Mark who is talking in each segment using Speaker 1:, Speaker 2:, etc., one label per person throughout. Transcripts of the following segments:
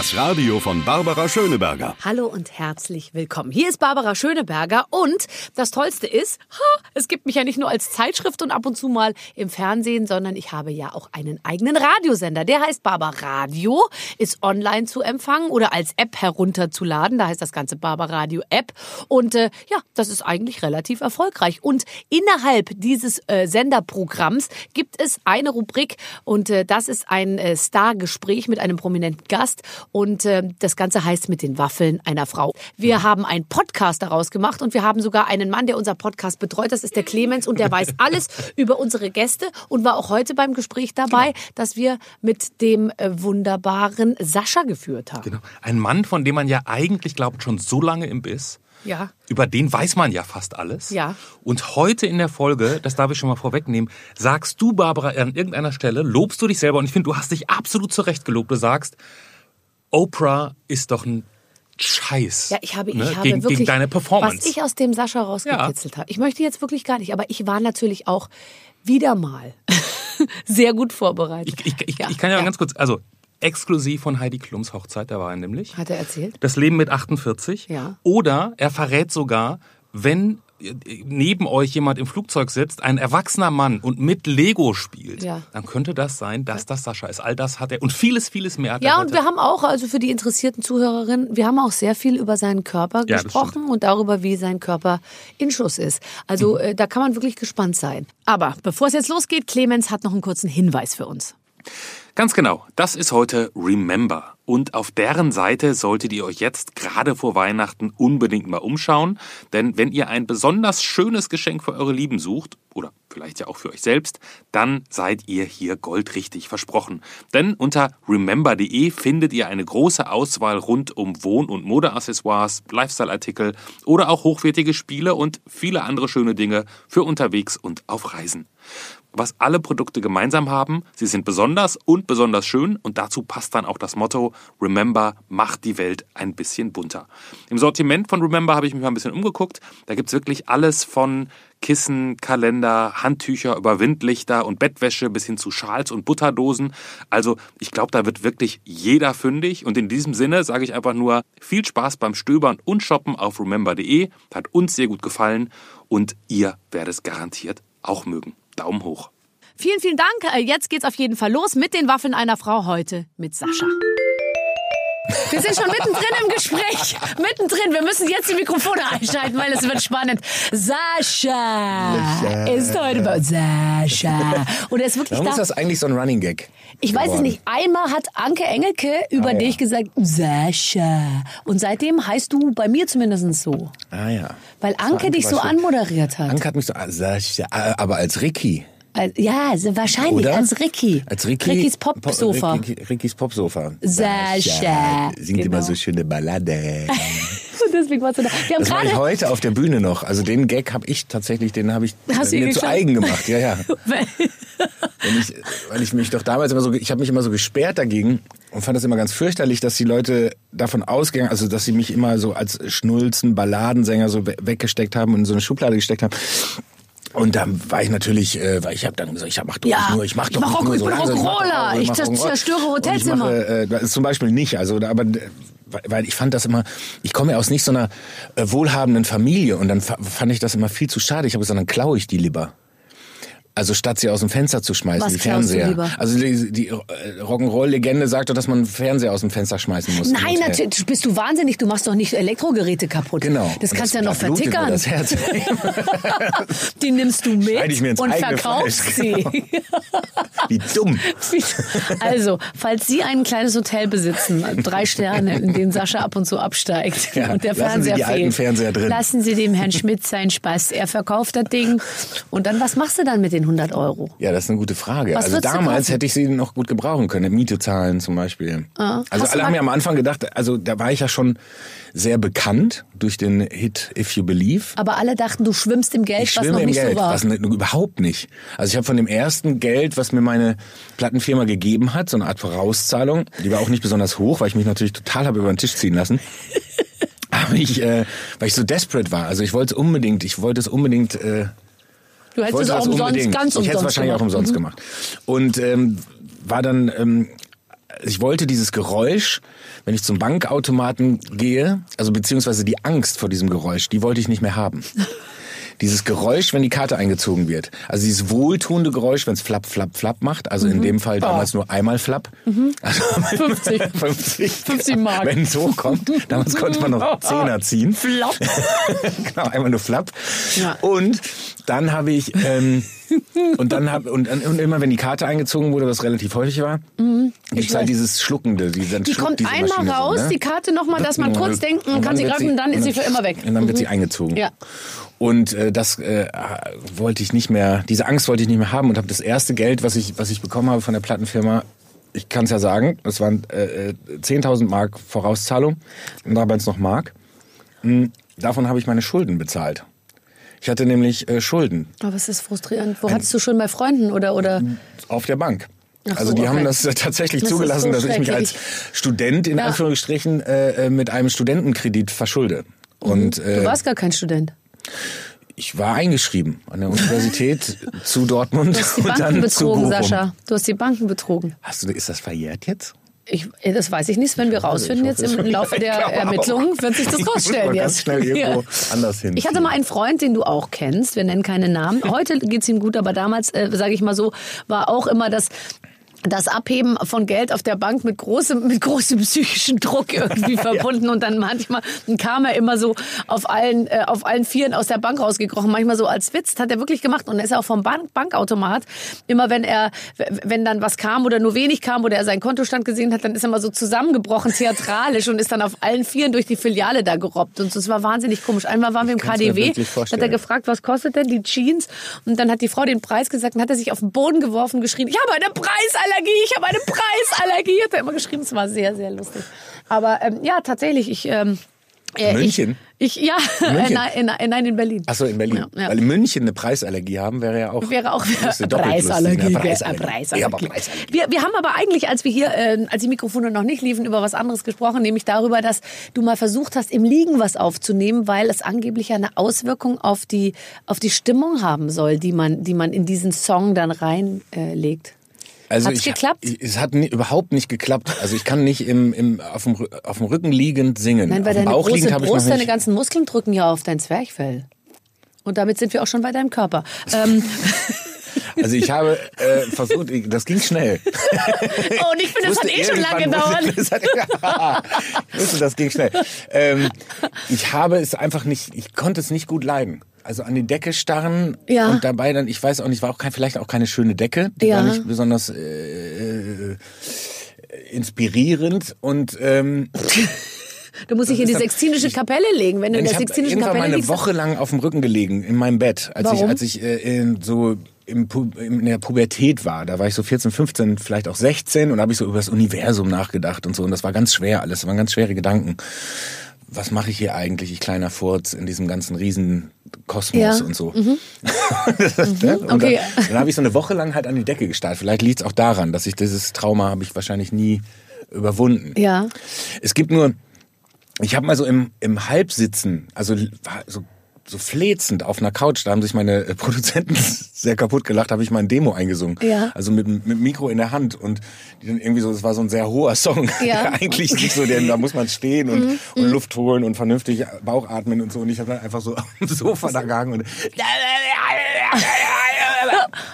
Speaker 1: Das Radio von Barbara Schöneberger.
Speaker 2: Hallo und herzlich willkommen. Hier ist Barbara Schöneberger und das Tollste ist, ha, es gibt mich ja nicht nur als Zeitschrift und ab und zu mal im Fernsehen, sondern ich habe ja auch einen eigenen Radiosender. Der heißt Barbaradio, ist online zu empfangen oder als App herunterzuladen. Da heißt das ganze Barbaradio App und äh, ja, das ist eigentlich relativ erfolgreich. Und innerhalb dieses äh, Senderprogramms gibt es eine Rubrik und äh, das ist ein äh, Stargespräch mit einem prominenten Gast und äh, das Ganze heißt mit den Waffeln einer Frau. Wir haben einen Podcast daraus gemacht und wir haben sogar einen Mann, der unser Podcast betreut. Das ist der Clemens und der weiß alles über unsere Gäste und war auch heute beim Gespräch dabei, genau. das wir mit dem äh, wunderbaren Sascha geführt haben.
Speaker 3: Genau. Ein Mann, von dem man ja eigentlich glaubt, schon so lange im Biss.
Speaker 2: Ja.
Speaker 3: Über den weiß man ja fast alles.
Speaker 2: Ja.
Speaker 3: Und heute in der Folge, das darf ich schon mal vorwegnehmen, sagst du, Barbara, an irgendeiner Stelle, lobst du dich selber und ich finde, du hast dich absolut zurecht gelobt. Du sagst, Oprah ist doch ein Scheiß.
Speaker 2: Ja, ich habe, ich
Speaker 3: ne?
Speaker 2: habe
Speaker 3: gegen,
Speaker 2: wirklich,
Speaker 3: gegen deine Performance.
Speaker 2: was ich aus dem Sascha rausgekitzelt ja. habe. Ich möchte jetzt wirklich gar nicht, aber ich war natürlich auch wieder mal sehr gut vorbereitet.
Speaker 3: Ich, ich, ich, ja, ich kann ja, ja, ganz kurz, also exklusiv von Heidi Klums Hochzeit, da war er nämlich.
Speaker 2: Hat er erzählt?
Speaker 3: Das Leben mit 48.
Speaker 2: Ja.
Speaker 3: Oder er verrät sogar, wenn neben euch jemand im Flugzeug sitzt, ein erwachsener Mann und mit Lego spielt,
Speaker 2: ja.
Speaker 3: dann könnte das sein, dass das Sascha ist. All das hat er und vieles, vieles mehr hat
Speaker 2: ja,
Speaker 3: er.
Speaker 2: Und wir haben auch, also für die interessierten Zuhörerinnen, wir haben auch sehr viel über seinen Körper
Speaker 3: ja,
Speaker 2: gesprochen und darüber, wie sein Körper in Schuss ist. Also mhm. äh, da kann man wirklich gespannt sein. Aber bevor es jetzt losgeht, Clemens hat noch einen kurzen Hinweis für uns.
Speaker 3: Ganz genau, das ist heute Remember. Und auf deren Seite solltet ihr euch jetzt gerade vor Weihnachten unbedingt mal umschauen. Denn wenn ihr ein besonders schönes Geschenk für eure Lieben sucht, oder vielleicht ja auch für euch selbst, dann seid ihr hier goldrichtig versprochen. Denn unter remember.de findet ihr eine große Auswahl rund um Wohn- und Modeaccessoires, Lifestyle-Artikel oder auch hochwertige Spiele und viele andere schöne Dinge für unterwegs und auf Reisen was alle Produkte gemeinsam haben. Sie sind besonders und besonders schön und dazu passt dann auch das Motto Remember macht die Welt ein bisschen bunter. Im Sortiment von Remember habe ich mich mal ein bisschen umgeguckt. Da gibt's wirklich alles von Kissen, Kalender, Handtücher über Windlichter und Bettwäsche bis hin zu Schals und Butterdosen. Also ich glaube, da wird wirklich jeder fündig und in diesem Sinne sage ich einfach nur viel Spaß beim Stöbern und Shoppen auf remember.de. Hat uns sehr gut gefallen und ihr werdet es garantiert auch mögen. Daumen hoch.
Speaker 2: Vielen, vielen Dank. Äh, jetzt geht's auf jeden Fall los mit den Waffeln einer Frau heute mit Sascha. Wir sind schon mittendrin im Gespräch. Mittendrin. Wir müssen jetzt die Mikrofone einschalten, weil es wird spannend. Sascha ist heute bei Sascha. Und er ist wirklich
Speaker 4: Warum
Speaker 2: da.
Speaker 4: ist das eigentlich so ein Running Gag?
Speaker 2: Ich weiß es nicht. Einmal hat Anke Engelke über
Speaker 4: Ah, ja.
Speaker 2: dich gesagt, Sascha. Und seitdem heißt du bei mir zumindest so.
Speaker 4: Ah ja.
Speaker 2: Weil Anke
Speaker 4: Anke
Speaker 2: dich so anmoderiert hat.
Speaker 4: Anke hat mich so, ah, Sascha, ah, aber als Ricky.
Speaker 2: Als- Ja, so wahrscheinlich
Speaker 4: Oder?
Speaker 2: als Ricky.
Speaker 4: Als Ricky.
Speaker 2: Rickys Popsofa.
Speaker 4: Ricky, Rickys Popsofa.
Speaker 2: Sascha.
Speaker 4: Singt
Speaker 2: Genau.
Speaker 4: immer so schöne Ballade.
Speaker 2: Deswegen warst du da. Wir haben
Speaker 4: Das mache ich heute auf der Bühne noch. Also den Gag habe ich tatsächlich, den habe ich
Speaker 2: Hast
Speaker 4: mir zu eigen gemacht. Ja, ja. Ich, weil ich mich doch damals immer so, ich habe mich immer so gesperrt dagegen und fand das immer ganz fürchterlich, dass die Leute davon ausgehen, also dass sie mich immer so als Schnulzen, Balladensänger so we- weggesteckt haben und in so eine Schublade gesteckt haben. Und dann war ich natürlich, äh, weil ich habe dann gesagt, ich mach doch
Speaker 2: Ja,
Speaker 4: nicht nur, ich mach
Speaker 2: ich
Speaker 4: doch
Speaker 2: mach
Speaker 4: nicht
Speaker 2: Rock-
Speaker 4: nur
Speaker 2: ich
Speaker 4: so
Speaker 2: bin
Speaker 4: langsam,
Speaker 2: Rock'n'Roller, ich
Speaker 4: mach
Speaker 2: zerstöre.
Speaker 4: Und ich
Speaker 2: Hotelzimmer.
Speaker 4: mache, äh, das ist zum Beispiel nicht, also aber äh, weil- ich fand das immer, ich komme ja aus nicht so einer äh, wohlhabenden Familie und dann fa- fand ich das immer viel zu schade. Ich habe gesagt, dann klaue ich die lieber. Also statt sie aus dem Fenster zu schmeißen,
Speaker 2: Was
Speaker 4: die Fernseher. Also die, die äh, Rock'n'Roll-Legende sagt doch, dass man Fernseher aus dem Fenster schmeißen muss.
Speaker 2: Nein, natürlich bist du wahnsinnig. Du machst doch nicht Elektrogeräte kaputt.
Speaker 4: Genau.
Speaker 2: Das
Speaker 4: Und
Speaker 2: kannst du ja noch vertickern.
Speaker 4: Das Herz.
Speaker 2: Die nimmst du mit und verkaufst
Speaker 4: Fleisch.
Speaker 2: sie.
Speaker 4: Wie dumm.
Speaker 2: Also, falls Sie ein kleines Hotel besitzen, drei Sterne, in denen Sascha ab und zu absteigt
Speaker 4: Ja,
Speaker 2: und der Fernseher
Speaker 4: die
Speaker 2: fehlt,
Speaker 4: alten Fernseher drin.
Speaker 2: lassen Sie dem Herrn Schmidt seinen Spaß. Er verkauft das Ding. Und dann, was machst du dann mit den 100 Euro?
Speaker 4: Ja, das ist eine gute Frage.
Speaker 2: Was
Speaker 4: also damals hätte ich sie noch gut gebrauchen können. Miete zahlen zum Beispiel.
Speaker 2: Ah.
Speaker 4: Also
Speaker 2: Hast
Speaker 4: alle haben ja am Anfang gedacht, also da war ich ja schon sehr bekannt durch den Hit If You Believe.
Speaker 2: Aber alle dachten, du schwimmst im Geld,
Speaker 4: Ich
Speaker 2: was noch nicht
Speaker 4: Geld,
Speaker 2: so war.
Speaker 4: was ne, überhaupt nicht. Also ich habe von dem ersten Geld, was mir meine Plattenfirma gegeben hat, so eine Art Vorauszahlung, die war auch nicht besonders hoch, weil ich mich natürlich total habe über den Tisch ziehen lassen. Aber ich, äh, weil ich so desperate war. Also ich wollte es unbedingt, ich wollte es unbedingt äh,
Speaker 2: Du hättest es auch umsonst,
Speaker 4: unbedingt.
Speaker 2: ganz
Speaker 4: Ich hätte es
Speaker 2: umsonst
Speaker 4: wahrscheinlich auch
Speaker 2: gemacht. Mhm.
Speaker 4: umsonst gemacht. Und ähm, war dann, ähm, ich wollte dieses Geräusch, wenn ich zum Bankautomaten gehe, also beziehungsweise die Angst vor diesem Geräusch, die wollte ich nicht mehr haben. Dieses Geräusch, wenn die Karte eingezogen wird. Also dieses wohltuende Geräusch, wenn es flapp, flapp, flapp macht. Also
Speaker 2: Mhm.
Speaker 4: in dem Fall damals nur einmal flapp. Also
Speaker 2: 50.
Speaker 4: 50.
Speaker 2: 50 Mark.
Speaker 4: Wenn es hochkommt. Damals konnte man noch Zehner ziehen.
Speaker 2: Flapp.
Speaker 4: genau, einmal nur Flapp.
Speaker 2: Ja.
Speaker 4: Und dann habe ich ähm, und dann hab, und, und immer wenn die Karte eingezogen wurde, was relativ häufig war, gibt's halt dieses Schluckende, die,
Speaker 2: Mhm. Die kommt
Speaker 4: diese
Speaker 2: einmal
Speaker 4: Maschine
Speaker 2: raus,
Speaker 4: so, ne?
Speaker 2: die Karte nochmal, dass man kurz
Speaker 4: Und
Speaker 2: kann sie greifen und dann ist sie für immer weg.
Speaker 4: Und dann wird
Speaker 2: Mhm.
Speaker 4: sie eingezogen.
Speaker 2: Ja.
Speaker 4: Und äh, das äh, wollte ich nicht mehr, diese Angst wollte ich nicht mehr haben und habe das erste Geld, was ich, was ich bekommen habe von der Plattenfirma, ich kann es ja sagen, das waren äh, äh, 10.000 Mark Vorauszahlung und damals noch Mark. Hm, Davon habe ich meine Schulden bezahlt. Ich hatte nämlich äh, Schulden
Speaker 2: Aber es ist frustrierend. Wo hattest du schon bei Freunden oder, oder?
Speaker 4: auf der Bank.
Speaker 2: Ach
Speaker 4: also
Speaker 2: so,
Speaker 4: die
Speaker 2: okay.
Speaker 4: haben das äh, tatsächlich
Speaker 2: Das
Speaker 4: zugelassen,
Speaker 2: so
Speaker 4: dass ich mich als. Student in
Speaker 2: Ja.
Speaker 4: Anführungsstrichen äh, äh, mit einem Studentenkredit verschulde. Und
Speaker 2: Du
Speaker 4: äh,
Speaker 2: warst gar kein Student.
Speaker 4: Ich war eingeschrieben an der Universität zu Dortmund
Speaker 2: Du hast die Banken betrogen. Sascha. Du hast die Banken betrogen.
Speaker 4: Hast du, ist das verjährt jetzt?
Speaker 2: Ich, äh, das weiß ich nicht. Wenn wir rausfinden jetzt im
Speaker 4: es-
Speaker 2: Laufe der. Ermittlungen, wird sich das rausstellen jetzt. Ja. Ich hatte mal einen Freund, den du auch kennst. Wir nennen keine Namen. Heute geht's ihm gut, aber damals, äh, sage ich mal so, war auch immer das das Abheben von Geld auf der Bank mit großem, mit großem psychischen Druck irgendwie verbunden und dann manchmal kam er immer so auf allen, äh, auf allen Vieren aus der Bank rausgekrochen, manchmal so als Witz, das hat er wirklich gemacht und dann ist er auch vom Bank Bankautomat, immer wenn er, wenn dann was kam oder nur wenig kam oder er seinen Kontostand gesehen hat, dann ist er mal so zusammengebrochen, theatralisch und ist dann auf allen Vieren durch die Filiale da gerobbt und das war wahnsinnig komisch. Einmal waren wir im KDW, hat er gefragt, was kostet denn die Jeans? Und dann hat die Frau den Preis gesagt und hat er sich auf den Boden geworfen und geschrien, ich habe eine Preisallergie, ich habe eine Preisallergie, hat er immer geschrieben. Es war sehr, sehr lustig. Aber ähm, ja, tatsächlich, ich... Ähm, äh,
Speaker 4: München?
Speaker 2: Ich, ich ja,
Speaker 4: München?
Speaker 2: nein, in, in, nein, in Berlin.
Speaker 4: Achso, in Berlin.
Speaker 2: Ja, ja.
Speaker 4: Weil in München eine Preisallergie haben, wäre ja auch.
Speaker 2: Wäre auch
Speaker 4: doppelt lustig, ne?
Speaker 2: Preisallergie.
Speaker 4: Preisallergie.
Speaker 2: äh, Preisallergie.
Speaker 4: Ja, aber Preisallergie.
Speaker 2: Wir, wir haben aber eigentlich, als wir hier, äh, als die Mikrofone noch nicht liefen, über was anderes gesprochen, nämlich darüber, dass du mal versucht hast, im Liegen was aufzunehmen, weil es angeblich eine Auswirkung auf die, auf die Stimmung haben soll, die man, die man in diesen Song dann reinlegt. Äh, legt.
Speaker 4: Also
Speaker 2: Hat's
Speaker 4: ich,
Speaker 2: geklappt?
Speaker 4: Es hat nie, überhaupt nicht geklappt. Also ich kann nicht im, im, auf, dem, auf dem Rücken liegend singen.
Speaker 2: Nein, weil
Speaker 4: auf
Speaker 2: deine
Speaker 4: Bauch liegend
Speaker 2: große
Speaker 4: noch
Speaker 2: Brust, deine ganzen Muskeln drücken ja auf dein Zwerchfell. Und damit sind wir auch schon bei deinem Körper. Ähm,
Speaker 4: Also ich habe äh, versucht, ich- das ging schnell.
Speaker 2: oh, und ich finde, das hat eh schon lange gedauert.
Speaker 4: Das hat, ich wusste, das ging schnell. Ähm, ich habe es einfach nicht, ich konnte es nicht gut leiden. Also an die Decke starren
Speaker 2: Ja.
Speaker 4: und dabei dann, ich weiß auch nicht, war auch kein, vielleicht auch keine schöne Decke, die
Speaker 2: Ja.
Speaker 4: war nicht besonders äh, äh, inspirierend und ähm,
Speaker 2: Du musst dich in die Sextinische Kapelle legen. Wenn du in
Speaker 4: ich
Speaker 2: der
Speaker 4: habe
Speaker 2: Sextinischen
Speaker 4: irgendwann mal
Speaker 2: Kapelle
Speaker 4: eine
Speaker 2: liegst.
Speaker 4: Woche lang auf dem Rücken gelegen in meinem Bett, als ich
Speaker 2: Warum?
Speaker 4: als ich äh, in, so im, Pu- in der Pubertät war. Da war ich so 14, 15, vielleicht auch 16 und habe ich so über das Universum nachgedacht und so und das war ganz schwer alles, das waren ganz schwere Gedanken. Was mache ich hier eigentlich, ich kleiner Furz, in diesem ganzen riesen Kosmos
Speaker 2: Ja. Mhm.
Speaker 4: und so. und
Speaker 2: Okay.
Speaker 4: Dann, dann habe ich so eine Woche lang halt an die Decke gestarrt. Vielleicht liegt es auch daran, dass ich dieses Trauma habe ich wahrscheinlich nie überwunden.
Speaker 2: Ja.
Speaker 4: Es gibt nur, ich habe mal so im, im Halbsitzen, also so, so flezend auf einer Couch, da haben sich meine äh, Produzenten sehr kaputt gelacht, habe ich mal ein Demo eingesungen.
Speaker 2: Ja.
Speaker 4: Also mit, mit Mikro in der Hand und die dann irgendwie so, es war so ein sehr hoher Song.
Speaker 2: Ja. Mhm.
Speaker 4: Der eigentlich nicht so, denn da muss man stehen und, und Luft holen und vernünftig Bauch atmen und so. Und ich habe dann einfach so auf dem Sofa da gehangen und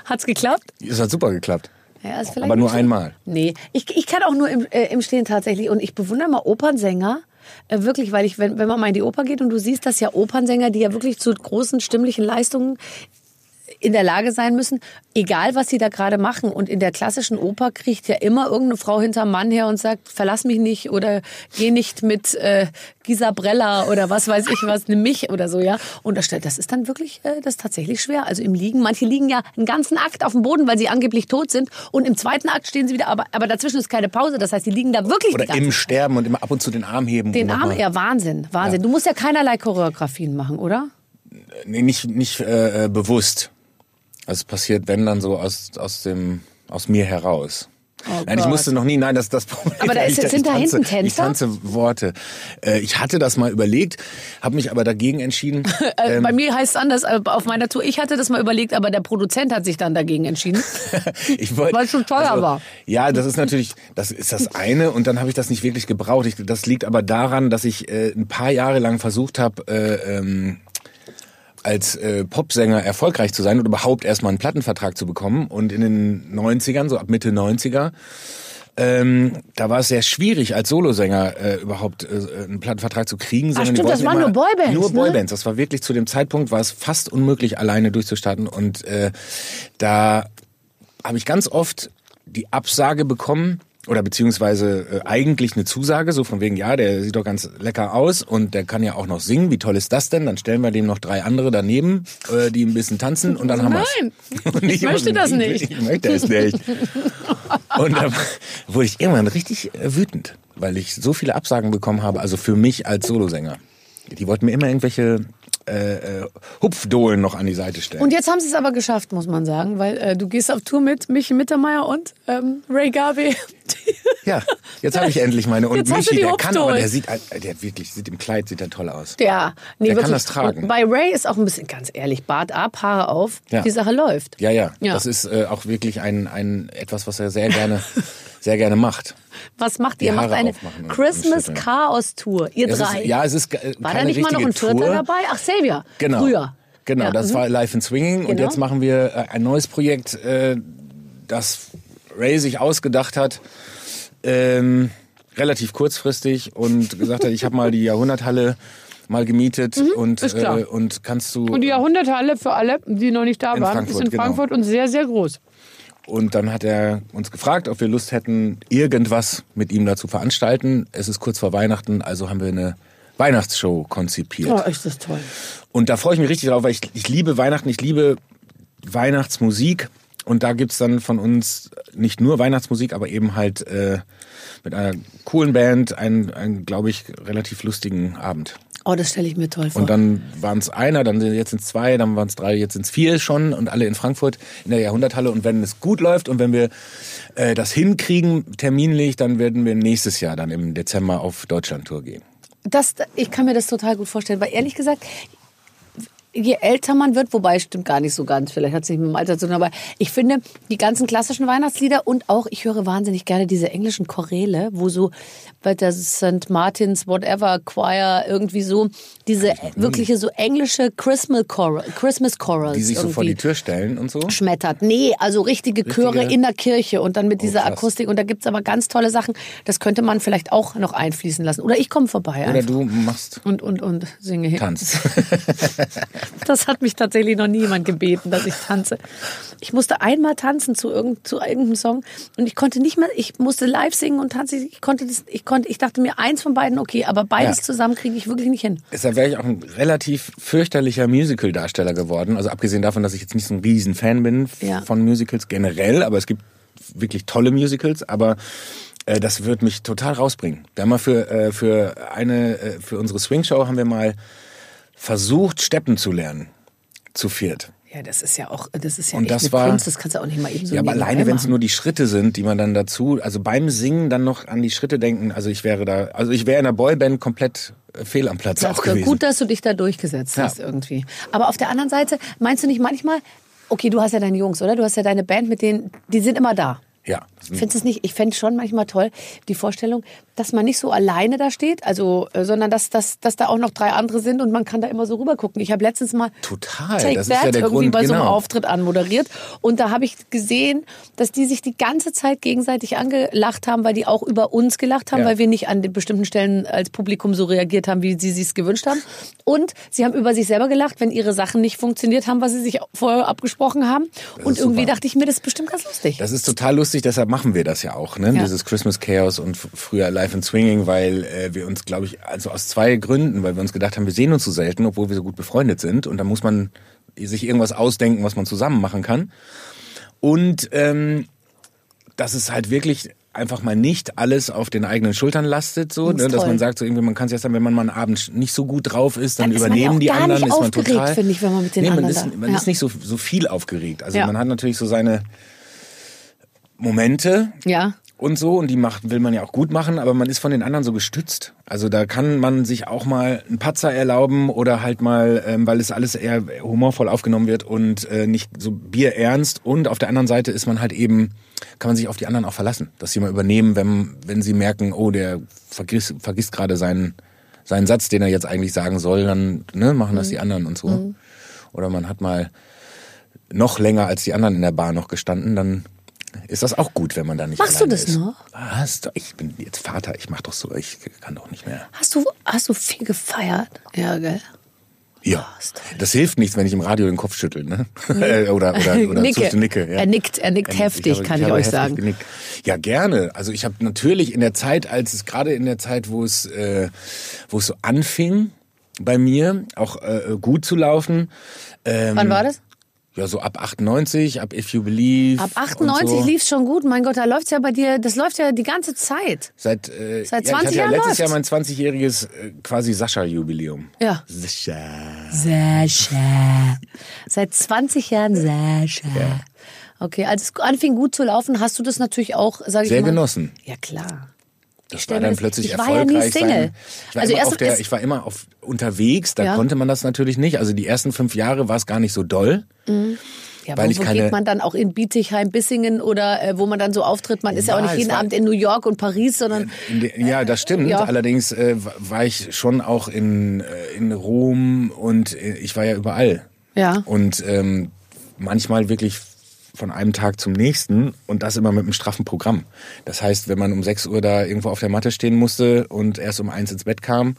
Speaker 2: Hat's geklappt?
Speaker 4: es hat super geklappt.
Speaker 2: Ja, ist vielleicht
Speaker 4: Aber nur einmal.
Speaker 2: Nee, ich, ich kann auch nur im, äh, im Stehen tatsächlich. Und ich bewundere mal Opernsänger. Äh, wirklich, weil ich, wenn, wenn man mal in die Oper geht und du siehst, dass ja Opernsänger, die ja wirklich zu großen stimmlichen Leistungen in der Lage sein müssen, egal was sie da gerade machen. Und in der klassischen Oper kriegt ja immer irgendeine Frau hinterm Mann her und sagt, verlass mich nicht oder geh nicht mit äh, Gisabrella oder was weiß ich was, nimm mich oder so, ja. Und das, das ist dann wirklich, äh, das ist tatsächlich schwer. Also im Liegen, manche liegen ja einen ganzen Akt auf dem Boden, weil sie angeblich tot sind. Und im zweiten Akt stehen sie wieder, aber, aber dazwischen ist keine Pause. Das heißt, die liegen da wirklich
Speaker 4: Oder im. Sterben und immer ab und zu den Arm heben.
Speaker 2: Den Arm, ja, Wahnsinn, Wahnsinn. Du musst ja keinerlei Choreografien machen, oder?
Speaker 4: Nee, nicht, nicht äh, äh, bewusst. Also es passiert, wenn dann so aus, aus dem, aus mir heraus. nein, ich musste noch nie, nein, das das Problem.
Speaker 2: Aber da ist-
Speaker 4: ich,
Speaker 2: sind da
Speaker 4: tanze,
Speaker 2: hinten Tänzer?
Speaker 4: Ich tanze Worte. Äh, ich hatte das mal überlegt, habe mich aber dagegen entschieden.
Speaker 2: Äh, Bei mir heißt es anders äh, auf meiner Tour. Ich hatte das mal überlegt, aber der Produzent hat sich dann dagegen entschieden.
Speaker 4: ich wollte,
Speaker 2: Weil es schon teuer war.
Speaker 4: Ja, das ist natürlich, das ist das eine und dann habe ich das nicht wirklich gebraucht. Ich, das liegt aber daran, dass ich äh, ein paar Jahre lang versucht habe, äh, ähm, als äh, Popsänger erfolgreich zu sein und überhaupt erstmal einen Plattenvertrag zu bekommen. Und in den 90ern, so ab Mitte 90er, ähm, da war es sehr schwierig, als Solosänger äh, überhaupt äh, einen Plattenvertrag zu kriegen. die
Speaker 2: stimmt, das waren nur Boybands,
Speaker 4: Nur
Speaker 2: ne?
Speaker 4: Boybands. Das war wirklich zu dem Zeitpunkt, war es fast unmöglich, alleine durchzustarten. Und äh, da habe ich ganz oft die Absage bekommen oder beziehungsweise äh, eigentlich eine Zusage, so von wegen, ja, der sieht doch ganz lecker aus und der kann ja auch noch singen. Wie toll ist das denn? Dann stellen wir dem noch drei andere daneben, äh, die ein bisschen tanzen und dann haben wir's.
Speaker 2: Nein, ich möchte das
Speaker 4: ich,
Speaker 2: nicht.
Speaker 4: Ich möchte es nicht. Und da wurde ich irgendwann richtig äh, wütend, weil ich so viele Absagen bekommen habe, also für mich als Solosänger. Die wollten mir immer irgendwelche äh, äh, Hupfdohlen noch an die Seite stellen.
Speaker 2: Und jetzt haben sie es aber geschafft, muss man sagen, weil äh, du gehst auf Tour mit Michi Mittermeier und ähm, Ray Garvey.
Speaker 4: Ja, jetzt habe ich endlich meine. Und
Speaker 2: Jetzt
Speaker 4: Michi, der kann aber, der sieht, äh, der wirklich, sieht im Kleid, sieht er toll aus.
Speaker 2: Ja, nee,
Speaker 4: Der
Speaker 2: wirklich.
Speaker 4: kann das tragen.
Speaker 2: Bei Ray ist auch ein bisschen, ganz ehrlich, Bart ab, Haare auf,
Speaker 4: Ja.
Speaker 2: die Sache läuft.
Speaker 4: Ja, ja,
Speaker 2: Ja.
Speaker 4: Das ist äh, auch wirklich ein, ein etwas, was er sehr gerne, sehr gerne macht.
Speaker 2: Was macht
Speaker 4: Die
Speaker 2: ihr? Macht eine
Speaker 4: aufmachen und-
Speaker 2: Christmas
Speaker 4: und schütteln.
Speaker 2: Chaos Tour. Ihr
Speaker 4: Es
Speaker 2: drei.
Speaker 4: Ist, ja, es ist
Speaker 2: War
Speaker 4: keine
Speaker 2: da nicht mal noch ein Vierter dabei? Ach, Xavier.
Speaker 4: Genau.
Speaker 2: Früher.
Speaker 4: Genau,
Speaker 2: Ja,
Speaker 4: das
Speaker 2: mhm.
Speaker 4: war Live in Swinging und
Speaker 2: Genau.
Speaker 4: jetzt machen wir äh, ein neues Projekt, äh, das Ray sich ausgedacht hat, ähm, relativ kurzfristig und gesagt hat, ich habe mal die Jahrhunderthalle mal gemietet und
Speaker 2: Mhm, klar.
Speaker 4: äh, und kannst du
Speaker 2: Und die Jahrhunderthalle für alle, die noch nicht da waren,
Speaker 4: Frankfurt,
Speaker 2: ist in
Speaker 4: genau.
Speaker 2: Frankfurt und sehr, sehr groß.
Speaker 4: Und dann hat er uns gefragt, ob wir Lust hätten, irgendwas mit ihm da zu veranstalten. Es ist kurz vor Weihnachten, also haben wir eine Weihnachtsshow konzipiert.
Speaker 2: Oh, ist das toll.
Speaker 4: Und da freue ich mich richtig drauf, weil ich, ich liebe Weihnachten, ich liebe Weihnachtsmusik. Und da gibt's dann von uns nicht nur Weihnachtsmusik, aber eben halt äh, mit einer coolen Band einen, einen glaube ich, relativ lustigen Abend.
Speaker 2: Oh, das stelle ich mir toll vor.
Speaker 4: Und dann waren es einer, dann sind jetzt sind zwei, dann waren es drei, jetzt sind es vier schon und alle in Frankfurt in der Jahrhunderthalle. Und wenn es gut läuft und wenn wir äh, das hinkriegen, terminlich, dann werden wir nächstes Jahr dann im Dezember auf Deutschland-Tour gehen.
Speaker 2: das, ich kann mir das total gut vorstellen, weil ehrlich gesagt, je älter man wird, wobei stimmt gar nicht so ganz, vielleicht hat es nicht mit dem Alter zu tun, aber ich finde die ganzen klassischen Weihnachtslieder und auch, ich höre wahnsinnig gerne diese englischen Choräle, wo so bei der St. Martins Whatever Choir irgendwie so diese wirkliche so englische Christmas Choral, Christmas Chorals
Speaker 4: Die sich so vor die Tür stellen und so.
Speaker 2: schmettert. Nee, also richtige Chöre
Speaker 4: Richtige?
Speaker 2: in der Kirche und dann mit dieser
Speaker 4: krass.
Speaker 2: Akustik. Und da gibt's aber ganz tolle Sachen. Das könnte man vielleicht auch noch einfließen lassen. Oder ich komme vorbei.
Speaker 4: Oder
Speaker 2: einfach.
Speaker 4: du machst
Speaker 2: Und, und, und singe hin.
Speaker 4: Tanz.
Speaker 2: Das hat mich tatsächlich noch nie jemand gebeten, dass ich tanze. Ich musste einmal tanzen zu, irgend, zu irgendeinem Song und ich konnte nicht mehr, ich musste live singen und tanzen. Ich konnte das, ich konnte, ich dachte mir eins von beiden okay, aber beides
Speaker 4: Ja.
Speaker 2: zusammen kriege ich wirklich nicht hin.
Speaker 4: Deshalb wäre ich auch ein relativ fürchterlicher Musical-Darsteller geworden. Also abgesehen davon, dass ich jetzt nicht so ein riesen Fan bin
Speaker 2: Ja.
Speaker 4: von Musicals generell, aber es gibt wirklich tolle Musicals, aber äh, das wird mich total rausbringen. Wir haben mal für, äh, für eine, äh, für unsere Swing-Show haben wir mal versucht, Steppen zu lernen. Zu viert.
Speaker 2: Ja, das ist ja auch, das ist ja
Speaker 4: Und
Speaker 2: echt
Speaker 4: das war-
Speaker 2: Kunst. Das kannst du auch nicht mal eben so
Speaker 4: ja, aber alleine, wenn es nur die Schritte sind, die man dann dazu, also beim Singen dann noch an die Schritte denken, also ich wäre da, also ich wäre in der Boyband komplett äh, fehl am Platz
Speaker 2: Das
Speaker 4: auch gewesen.
Speaker 2: gut, dass du dich da durchgesetzt
Speaker 4: Ja.
Speaker 2: hast irgendwie. Aber auf der anderen Seite, meinst du nicht manchmal, okay, du hast ja deine Jungs, oder? Du hast ja deine Band mit denen, die sind immer da.
Speaker 4: Ja.
Speaker 2: Findest du es nicht? Ich fände schon manchmal toll, die Vorstellung, dass man nicht so alleine da steht, also, äh, sondern dass, dass, dass da auch noch drei andere sind und man kann da immer so rüber gucken. Ich habe letztens mal
Speaker 4: Total,
Speaker 2: Take
Speaker 4: das ist
Speaker 2: That
Speaker 4: ja der
Speaker 2: irgendwie
Speaker 4: Grund,
Speaker 2: bei so einem
Speaker 4: genau.
Speaker 2: Auftritt anmoderiert und da habe ich gesehen, dass die sich die ganze Zeit gegenseitig angelacht haben, weil die auch über uns gelacht haben,
Speaker 4: Ja.
Speaker 2: weil wir nicht an den bestimmten Stellen als Publikum so reagiert haben, wie sie es gewünscht haben. Und sie haben über sich selber gelacht, wenn ihre Sachen nicht funktioniert haben, was sie sich vorher abgesprochen haben. und
Speaker 4: ist
Speaker 2: irgendwie
Speaker 4: super.
Speaker 2: dachte ich mir, das ist bestimmt ganz lustig.
Speaker 4: Das ist total lustig, deshalb machen wir das ja auch, ne?
Speaker 2: Ja.
Speaker 4: Dieses Christmas Chaos und früher Live and Swinging, weil äh, wir uns, glaube ich, also aus zwei Gründen, weil wir uns gedacht haben, wir sehen uns so selten, obwohl wir so gut befreundet sind. Und da muss man sich irgendwas ausdenken, was man zusammen machen kann. Und ähm, dass es halt wirklich einfach mal nicht alles auf den eigenen Schultern lastet, so,
Speaker 2: Das ist
Speaker 4: ne? dass man sagt, so irgendwie, man kann es ja sagen, wenn man mal einen Abend nicht so gut drauf ist, dann,
Speaker 2: Dann ist man ja
Speaker 4: übernehmen die anderen, ist man
Speaker 2: aufgeregt,
Speaker 4: total.
Speaker 2: finde ich, wenn man mit den
Speaker 4: nee, man
Speaker 2: anderen
Speaker 4: ist, man
Speaker 2: ja.
Speaker 4: ist nicht so so viel aufgeregt. Also
Speaker 2: Ja.
Speaker 4: man hat natürlich so seine Momente
Speaker 2: Ja.
Speaker 4: und so und die macht, will man ja auch gut machen, aber man ist von den anderen so gestützt. Also da kann man sich auch mal einen Patzer erlauben oder halt mal, ähm, weil es alles eher humorvoll aufgenommen wird und äh, nicht so bierernst. Und auf der anderen Seite ist man halt eben, kann man sich auf die anderen auch verlassen, dass sie mal übernehmen, wenn, wenn sie merken, oh, der vergisst, vergisst gerade seinen, seinen Satz, den er jetzt eigentlich sagen soll, dann ne, machen das die anderen und so. Oder man hat mal noch länger als die anderen in der Bar noch gestanden, dann ist das auch gut, wenn man da nicht
Speaker 2: Machst du das
Speaker 4: ist.
Speaker 2: noch?
Speaker 4: Was? Ich bin jetzt Vater, ich mach doch so, ich kann doch nicht mehr.
Speaker 2: Hast du, hast du viel gefeiert? Ja, gell?
Speaker 4: Ja, das hilft nichts, wenn ich im Radio den Kopf schüttel, ne? oder oder oder
Speaker 2: Nicke.
Speaker 4: zu- nicke. Ja.
Speaker 2: Er nickt, er nickt heftig,
Speaker 4: habe-
Speaker 2: kann ich,
Speaker 4: habe
Speaker 2: euch sagen.
Speaker 4: Genickt. Ja, gerne. Also ich habe natürlich in der Zeit, als es gerade in der Zeit, wo es äh, wo es so anfing bei mir auch äh, gut zu laufen. Ähm,
Speaker 2: Wann war das?
Speaker 4: Ja, so ab 98, ab If You Believe.
Speaker 2: Ab
Speaker 4: und
Speaker 2: 98
Speaker 4: so.
Speaker 2: lief's schon gut. Mein Gott, da läuft's ja bei dir, das läuft ja die ganze Zeit.
Speaker 4: Seit, äh,
Speaker 2: Seit
Speaker 4: ja,
Speaker 2: 20
Speaker 4: ich hatte
Speaker 2: Jahren
Speaker 4: ja letztes Jahr mein
Speaker 2: läuft's.
Speaker 4: 20-jähriges äh, quasi Sascha-Jubiläum.
Speaker 2: Ja.
Speaker 4: Sascha.
Speaker 2: Sascha. Seit 20 Jahren Sascha. Okay, als es anfing gut zu laufen, hast du das natürlich auch, sag ich
Speaker 4: Sehr
Speaker 2: mal.
Speaker 4: genossen.
Speaker 2: Ja, klar.
Speaker 4: Das war dann
Speaker 2: das-
Speaker 4: plötzlich
Speaker 2: ich war ja
Speaker 4: erfolgreich.
Speaker 2: nie Single.
Speaker 4: Ich war,
Speaker 2: Also
Speaker 4: immer auf der, ich war immer auf, unterwegs, da
Speaker 2: Ja.
Speaker 4: konnte man das natürlich nicht. Also die ersten fünf Jahre war es gar nicht so doll.
Speaker 2: Ja,
Speaker 4: Weil
Speaker 2: wo, wo
Speaker 4: keine-
Speaker 2: geht man dann auch in Bietigheim, Bissingen oder äh, wo man dann so auftritt? Man ist ja,
Speaker 4: Ja,
Speaker 2: auch nicht jeden Abend in New York und Paris, sondern
Speaker 4: de, ja, das stimmt.
Speaker 2: Ja.
Speaker 4: Allerdings äh, war ich schon auch in, äh, in Rom und äh, ich war ja überall.
Speaker 2: Ja.
Speaker 4: Und ähm, manchmal wirklich von einem Tag zum nächsten und das immer mit einem straffen Programm. Das heißt, wenn man um 6 Uhr da irgendwo auf der Matte stehen musste und erst um eins ins Bett kam,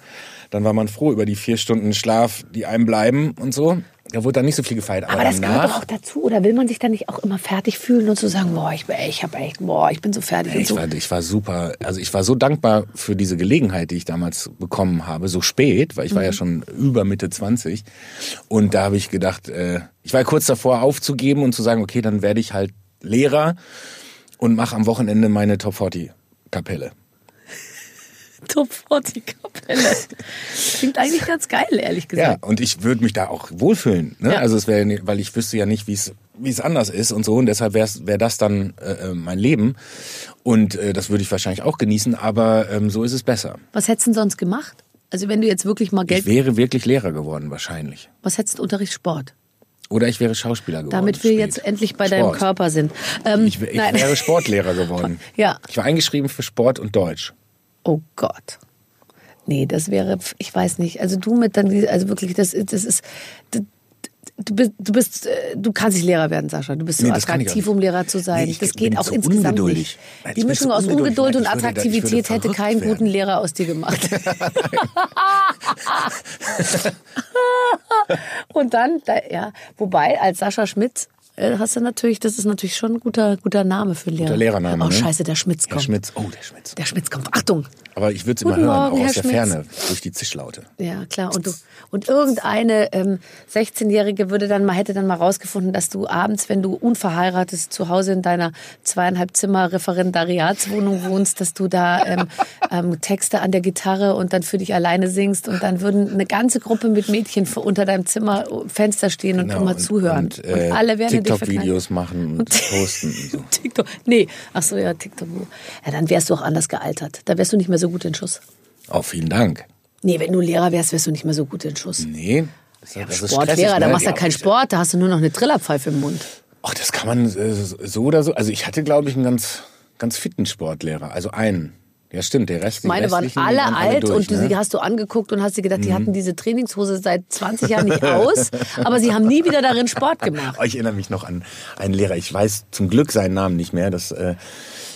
Speaker 4: dann war man froh über die vier Stunden Schlaf, die einem bleiben und so. Da wurde dann nicht so viel gefeiert. Aber,
Speaker 2: Aber das gehört
Speaker 4: danach,
Speaker 2: doch auch dazu. Oder will man sich dann nicht auch immer fertig fühlen und zu sagen, boah, ich, bin- ich habe echt, boah, ich bin so fertig
Speaker 4: Ich
Speaker 2: so.
Speaker 4: war, ich war super, also ich war so dankbar für diese Gelegenheit, die ich damals bekommen habe, so spät, weil ich war ja schon über Mitte 20. Und da habe ich gedacht, äh, ich war kurz davor aufzugeben und zu sagen, okay, dann werde ich halt Lehrer und mache am Wochenende meine Top 40 Kapelle.
Speaker 2: Top 40 Kapelle. Klingt eigentlich ganz geil, ehrlich
Speaker 4: Ja,
Speaker 2: gesagt.
Speaker 4: und ich würde mich da auch wohlfühlen, ne?
Speaker 2: Ja.
Speaker 4: Also es wäre, weil ich wüsste ja nicht, wie es wie es anders ist und so und deshalb wäre wär das dann äh, äh, mein Leben und äh, das würde ich wahrscheinlich auch genießen, aber ähm, so ist es besser.
Speaker 2: Was hättest du denn sonst gemacht? Also wenn du jetzt wirklich mal Geld,
Speaker 4: Ich wäre wirklich Lehrer geworden wahrscheinlich.
Speaker 2: was hättest du Unterricht Sport?
Speaker 4: Oder ich wäre Schauspieler geworden.
Speaker 2: Damit wir
Speaker 4: spät.
Speaker 2: jetzt endlich bei deinem
Speaker 4: Sport.
Speaker 2: Körper sind. Ähm,
Speaker 4: Ich, ich wäre Sportlehrer geworden.
Speaker 2: Ja.
Speaker 4: Ich war eingeschrieben für Sport und Deutsch.
Speaker 2: Oh Gott. Nee, das wäre, ich weiß nicht. Also du mit dann, also wirklich, das, das ist, du, du bist, du bist, äh, du kannst nicht Lehrer werden, Sascha. Du bist so
Speaker 4: Nee, das
Speaker 2: attraktiv, um Lehrer zu sein.
Speaker 4: Nee,
Speaker 2: das geht auch
Speaker 4: zu
Speaker 2: insgesamt
Speaker 4: ungeduldig.
Speaker 2: nicht. Die Mischung
Speaker 4: zu
Speaker 2: aus. Ungeduld und
Speaker 4: würde da-
Speaker 2: Attraktivität hätte keinen
Speaker 4: werden.
Speaker 2: guten Lehrer aus dir gemacht. und dann, da, ja, wobei als Sascha Schmitz äh, hast du natürlich, das ist natürlich schon ein guter, guter Name für einen Lehrer.
Speaker 4: Guter Lehrername,
Speaker 2: Oh
Speaker 4: ne?
Speaker 2: Scheiße, der Schmitz
Speaker 4: Der
Speaker 2: kommt.
Speaker 4: Schmitz. Oh, der Schmitz.
Speaker 2: Der Schmitz kommt. Achtung.
Speaker 4: Aber ich würde es immer hören,
Speaker 2: Morgen,
Speaker 4: auch
Speaker 2: Herr
Speaker 4: aus der
Speaker 2: Schmitz.
Speaker 4: Ferne, durch die Zischlaute.
Speaker 2: Ja, klar. Und du und irgendeine ähm, 16-Jährige würde dann mal hätte dann mal rausgefunden, dass du abends, wenn du unverheiratet zu Hause in deiner zweieinhalb Zimmer Referendariatswohnung wohnst, dass du da ähm, ähm, Texte an der Gitarre und dann für dich alleine singst und dann würden eine ganze Gruppe mit Mädchen unter deinem Zimmer Fenster stehen und
Speaker 4: Genau,
Speaker 2: immer
Speaker 4: und-
Speaker 2: zuhören
Speaker 4: und, äh,
Speaker 2: alle werden dich
Speaker 4: TikTok-Videos machen und posten und so.
Speaker 2: TikTok. Nee, ach so ja, TikTok. Ja, dann wärst du auch anders gealtert. Da wärst du nicht mehr so gut in Schuss.
Speaker 4: Oh, vielen Dank.
Speaker 2: Nee, wenn du Lehrer wärst, wärst du nicht mehr so gut in Schuss.
Speaker 4: Nee. Das,
Speaker 2: Ja,
Speaker 4: das ist
Speaker 2: Sportlehrer,
Speaker 4: stressig,
Speaker 2: da
Speaker 4: ne?
Speaker 2: machst du ja keinen. Sport, da hast du nur noch eine Trillerpfeife im Mund.
Speaker 4: Ach, das kann man äh, so oder so. Also ich hatte, glaube ich, einen ganz, ganz fitten Sportlehrer. Also einen. Ja, stimmt. Der Rest, die
Speaker 2: Meine waren
Speaker 4: die
Speaker 2: alle
Speaker 4: waren
Speaker 2: alt
Speaker 4: durch,
Speaker 2: und du,
Speaker 4: ne? Mhm.
Speaker 2: sie hast du angeguckt und hast dir gedacht, die hatten diese Trainingshose seit 20 Jahren nicht aus, aber sie haben nie wieder darin Sport gemacht.
Speaker 4: Oh, ich erinnere mich noch an einen Lehrer. Ich weiß zum Glück seinen Namen nicht mehr. Das, äh,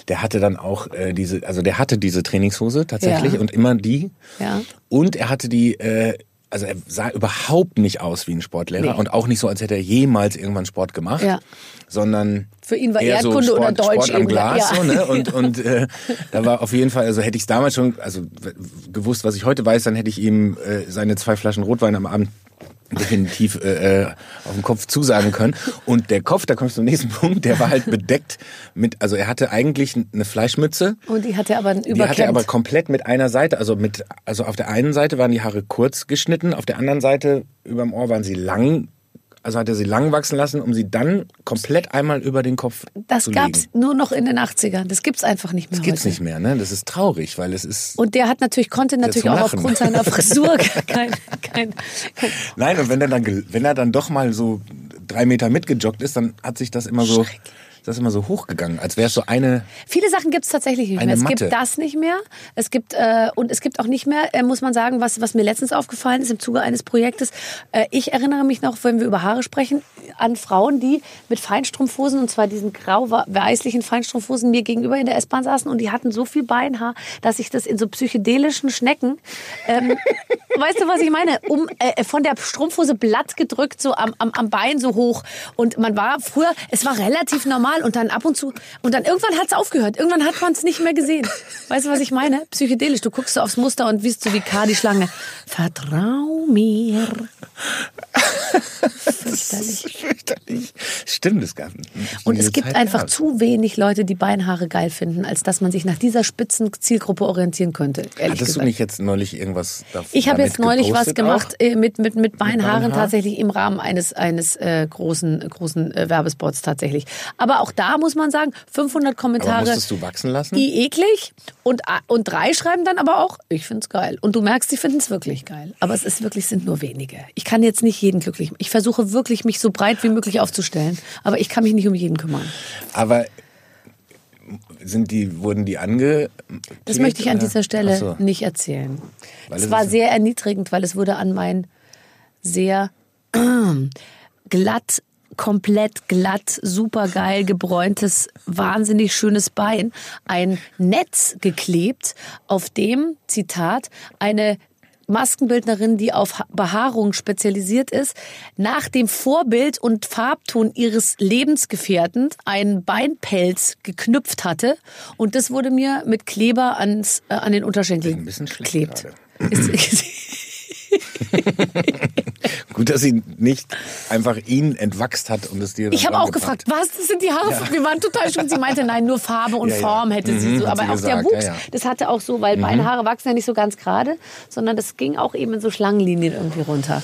Speaker 4: der hatte dann auch äh, diese, also der hatte diese Trainingshose tatsächlich
Speaker 2: Ja.
Speaker 4: und immer die.
Speaker 2: Ja.
Speaker 4: Und er hatte die, äh, also er sah überhaupt nicht aus wie ein Sportlehrer
Speaker 2: Nee.
Speaker 4: und auch nicht so, als hätte er jemals irgendwann Sport gemacht,
Speaker 2: Ja.
Speaker 4: sondern
Speaker 2: Für ihn war Erdkunde
Speaker 4: so Sport,
Speaker 2: oder Deutsch
Speaker 4: Sport am Glas
Speaker 2: ja.
Speaker 4: so, ne? Und und äh, da war auf jeden Fall, also hätte ich damals schon, also gewusst, was ich heute weiß, dann hätte ich ihm äh, seine zwei Flaschen Rotwein am Abend definitiv äh, äh, auf den Kopf zusagen können. Und der Kopf, da kommst du zum nächsten Punkt, der war halt bedeckt mit, also er hatte eigentlich eine Fleischmütze.
Speaker 2: Und die hatte aber einen
Speaker 4: Die hatte er
Speaker 2: Überklemmt.
Speaker 4: aber komplett mit einer Seite, also mit, also auf der einen Seite waren die Haare kurz geschnitten, auf der anderen Seite überm Ohr waren sie lang also hat er sie lang wachsen lassen, um sie dann komplett einmal über den Kopf
Speaker 2: Das
Speaker 4: zu
Speaker 2: gab's
Speaker 4: legen.
Speaker 2: nur noch in den 80ern. Das gibt's einfach nicht mehr
Speaker 4: Das gibt's
Speaker 2: heute.
Speaker 4: nicht mehr, ne? Das ist traurig, weil es ist.
Speaker 2: Und der hat natürlich, konnte natürlich auch
Speaker 4: Lachen.
Speaker 2: aufgrund seiner Frisur kein, kein, kein
Speaker 4: Nein, und wenn er dann, wenn er dann doch mal so drei Meter mitgejoggt ist, dann hat sich das immer so, das ist immer so hochgegangen, als wäre es so eine.
Speaker 2: Viele Sachen gibt's tatsächlich nicht mehr. Es
Speaker 4: Matte.
Speaker 2: gibt das nicht mehr. Es gibt äh, und es gibt auch nicht mehr, äh, muss man sagen, was was mir letztens aufgefallen ist im Zuge eines Projektes. Äh, ich erinnere mich noch, wenn wir über Haare sprechen, an Frauen, die mit Feinstrumpfhosen und zwar diesen grau-weißlichen Feinstrumpfhosen mir gegenüber in der S-Bahn saßen und die hatten so viel Beinhaar, dass ich das in so psychedelischen Schnecken, ähm, weißt du, was ich meine? Um äh, von der Strumpfhose blatt gedrückt, so am, am, am Bein so hoch und man war früher, es war relativ normal und dann ab und zu und dann irgendwann hat's aufgehört. Irgendwann hat man es nicht mehr gesehen. Weißt du, was ich meine? Psychedelisch. Du guckst so aufs Muster und bist so wie K. die Schlange. Vertrau mir. Fürchterlich.
Speaker 4: Fürchterlich. Stimmt, es gab.
Speaker 2: Und es gibt
Speaker 4: Zeit
Speaker 2: einfach
Speaker 4: gab's.
Speaker 2: zu wenig Leute, die Beinhaare geil finden, als dass man sich nach dieser spitzen Zielgruppe orientieren könnte.
Speaker 4: Hattest du
Speaker 2: gesagt.
Speaker 4: nicht jetzt neulich irgendwas davon?
Speaker 2: Ich habe jetzt neulich was gemacht äh, mit, mit, mit Beinhaaren
Speaker 4: Beinhaar?
Speaker 2: tatsächlich im Rahmen eines, eines äh, großen, großen äh, Werbespots tatsächlich. Aber auch da muss man sagen, 500 Kommentare.
Speaker 4: Aber musstest du wachsen lassen?
Speaker 2: I eklig und, a- und drei schreiben dann aber auch, ich find's geil. Und du merkst, sie finden es wirklich geil. Aber es ist wirklich, sind nur wenige. Ich kann jetzt nicht jeden glücklich. Ich versuche wirklich, mich so breit wie möglich aufzustellen. Aber ich kann mich nicht um jeden kümmern.
Speaker 4: Aber sind die, wurden die ange.
Speaker 2: Das möchte ich an
Speaker 4: oder?
Speaker 2: dieser Stelle
Speaker 4: so.
Speaker 2: nicht erzählen.
Speaker 4: Weil
Speaker 2: es
Speaker 4: es
Speaker 2: war sehr erniedrigend, weil es wurde an mein sehr glatt, komplett glatt, supergeil gebräuntes, wahnsinnig schönes Bein ein Netz geklebt, auf dem, Zitat, eine Maskenbildnerin, die auf Ha- Behaarung spezialisiert ist, nach dem Vorbild und Farbton ihres Lebensgefährten einen Beinpelz geknüpft hatte. Und das wurde mir mit Kleber ans, äh, an den Unterschenkel geklebt. Ist-
Speaker 4: Gut, dass sie nicht einfach ihn entwachst hat und es dir
Speaker 2: Ich habe auch gefragt, was, das sind die Haare? Wir waren total schon. Sie meinte, nein, nur Farbe und
Speaker 4: Ja, ja.
Speaker 2: Form hätte sie
Speaker 4: Mhm,
Speaker 2: so.
Speaker 4: hat
Speaker 2: Aber
Speaker 4: sie
Speaker 2: auch
Speaker 4: gesagt,
Speaker 2: der Wuchs,
Speaker 4: ja, ja.
Speaker 2: das hatte auch so, weil meine Haare wachsen ja nicht so ganz gerade, sondern das ging auch eben in so Schlangenlinien irgendwie runter.